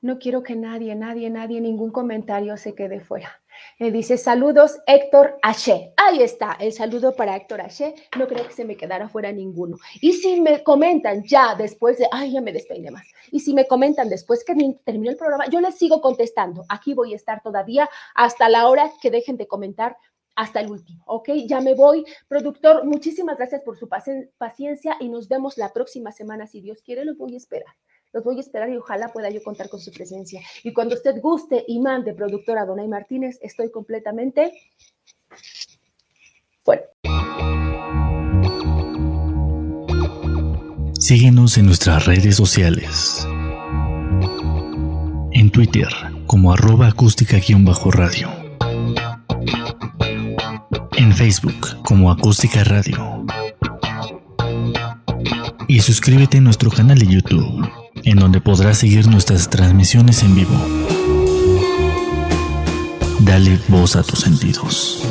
No quiero que nadie, nadie, nadie, ningún comentario se quede fuera. Me dice saludos Héctor H. Ahí está, el saludo para Héctor H. No creo que se me quedara fuera ninguno. Y si me comentan ya después de, ay, ya me despeiné más. Y si me comentan después que terminó el programa, yo les sigo contestando. Aquí voy a estar todavía hasta la hora que dejen de comentar hasta el último, ¿ok? Ya me voy. Productor, muchísimas gracias por su paciencia y nos vemos la próxima semana. Si Dios quiere, lo voy a esperar los voy a esperar y ojalá pueda yo contar con su presencia. Y cuando usted guste y mande, productora Donay Martínez, estoy completamente fuera. Síguenos en nuestras redes sociales. En Twitter como arroba acústica-radio. En Facebook como acústica radio. Y suscríbete a nuestro canal de YouTube en donde podrás seguir nuestras transmisiones en vivo. Dale voz a tus sentidos.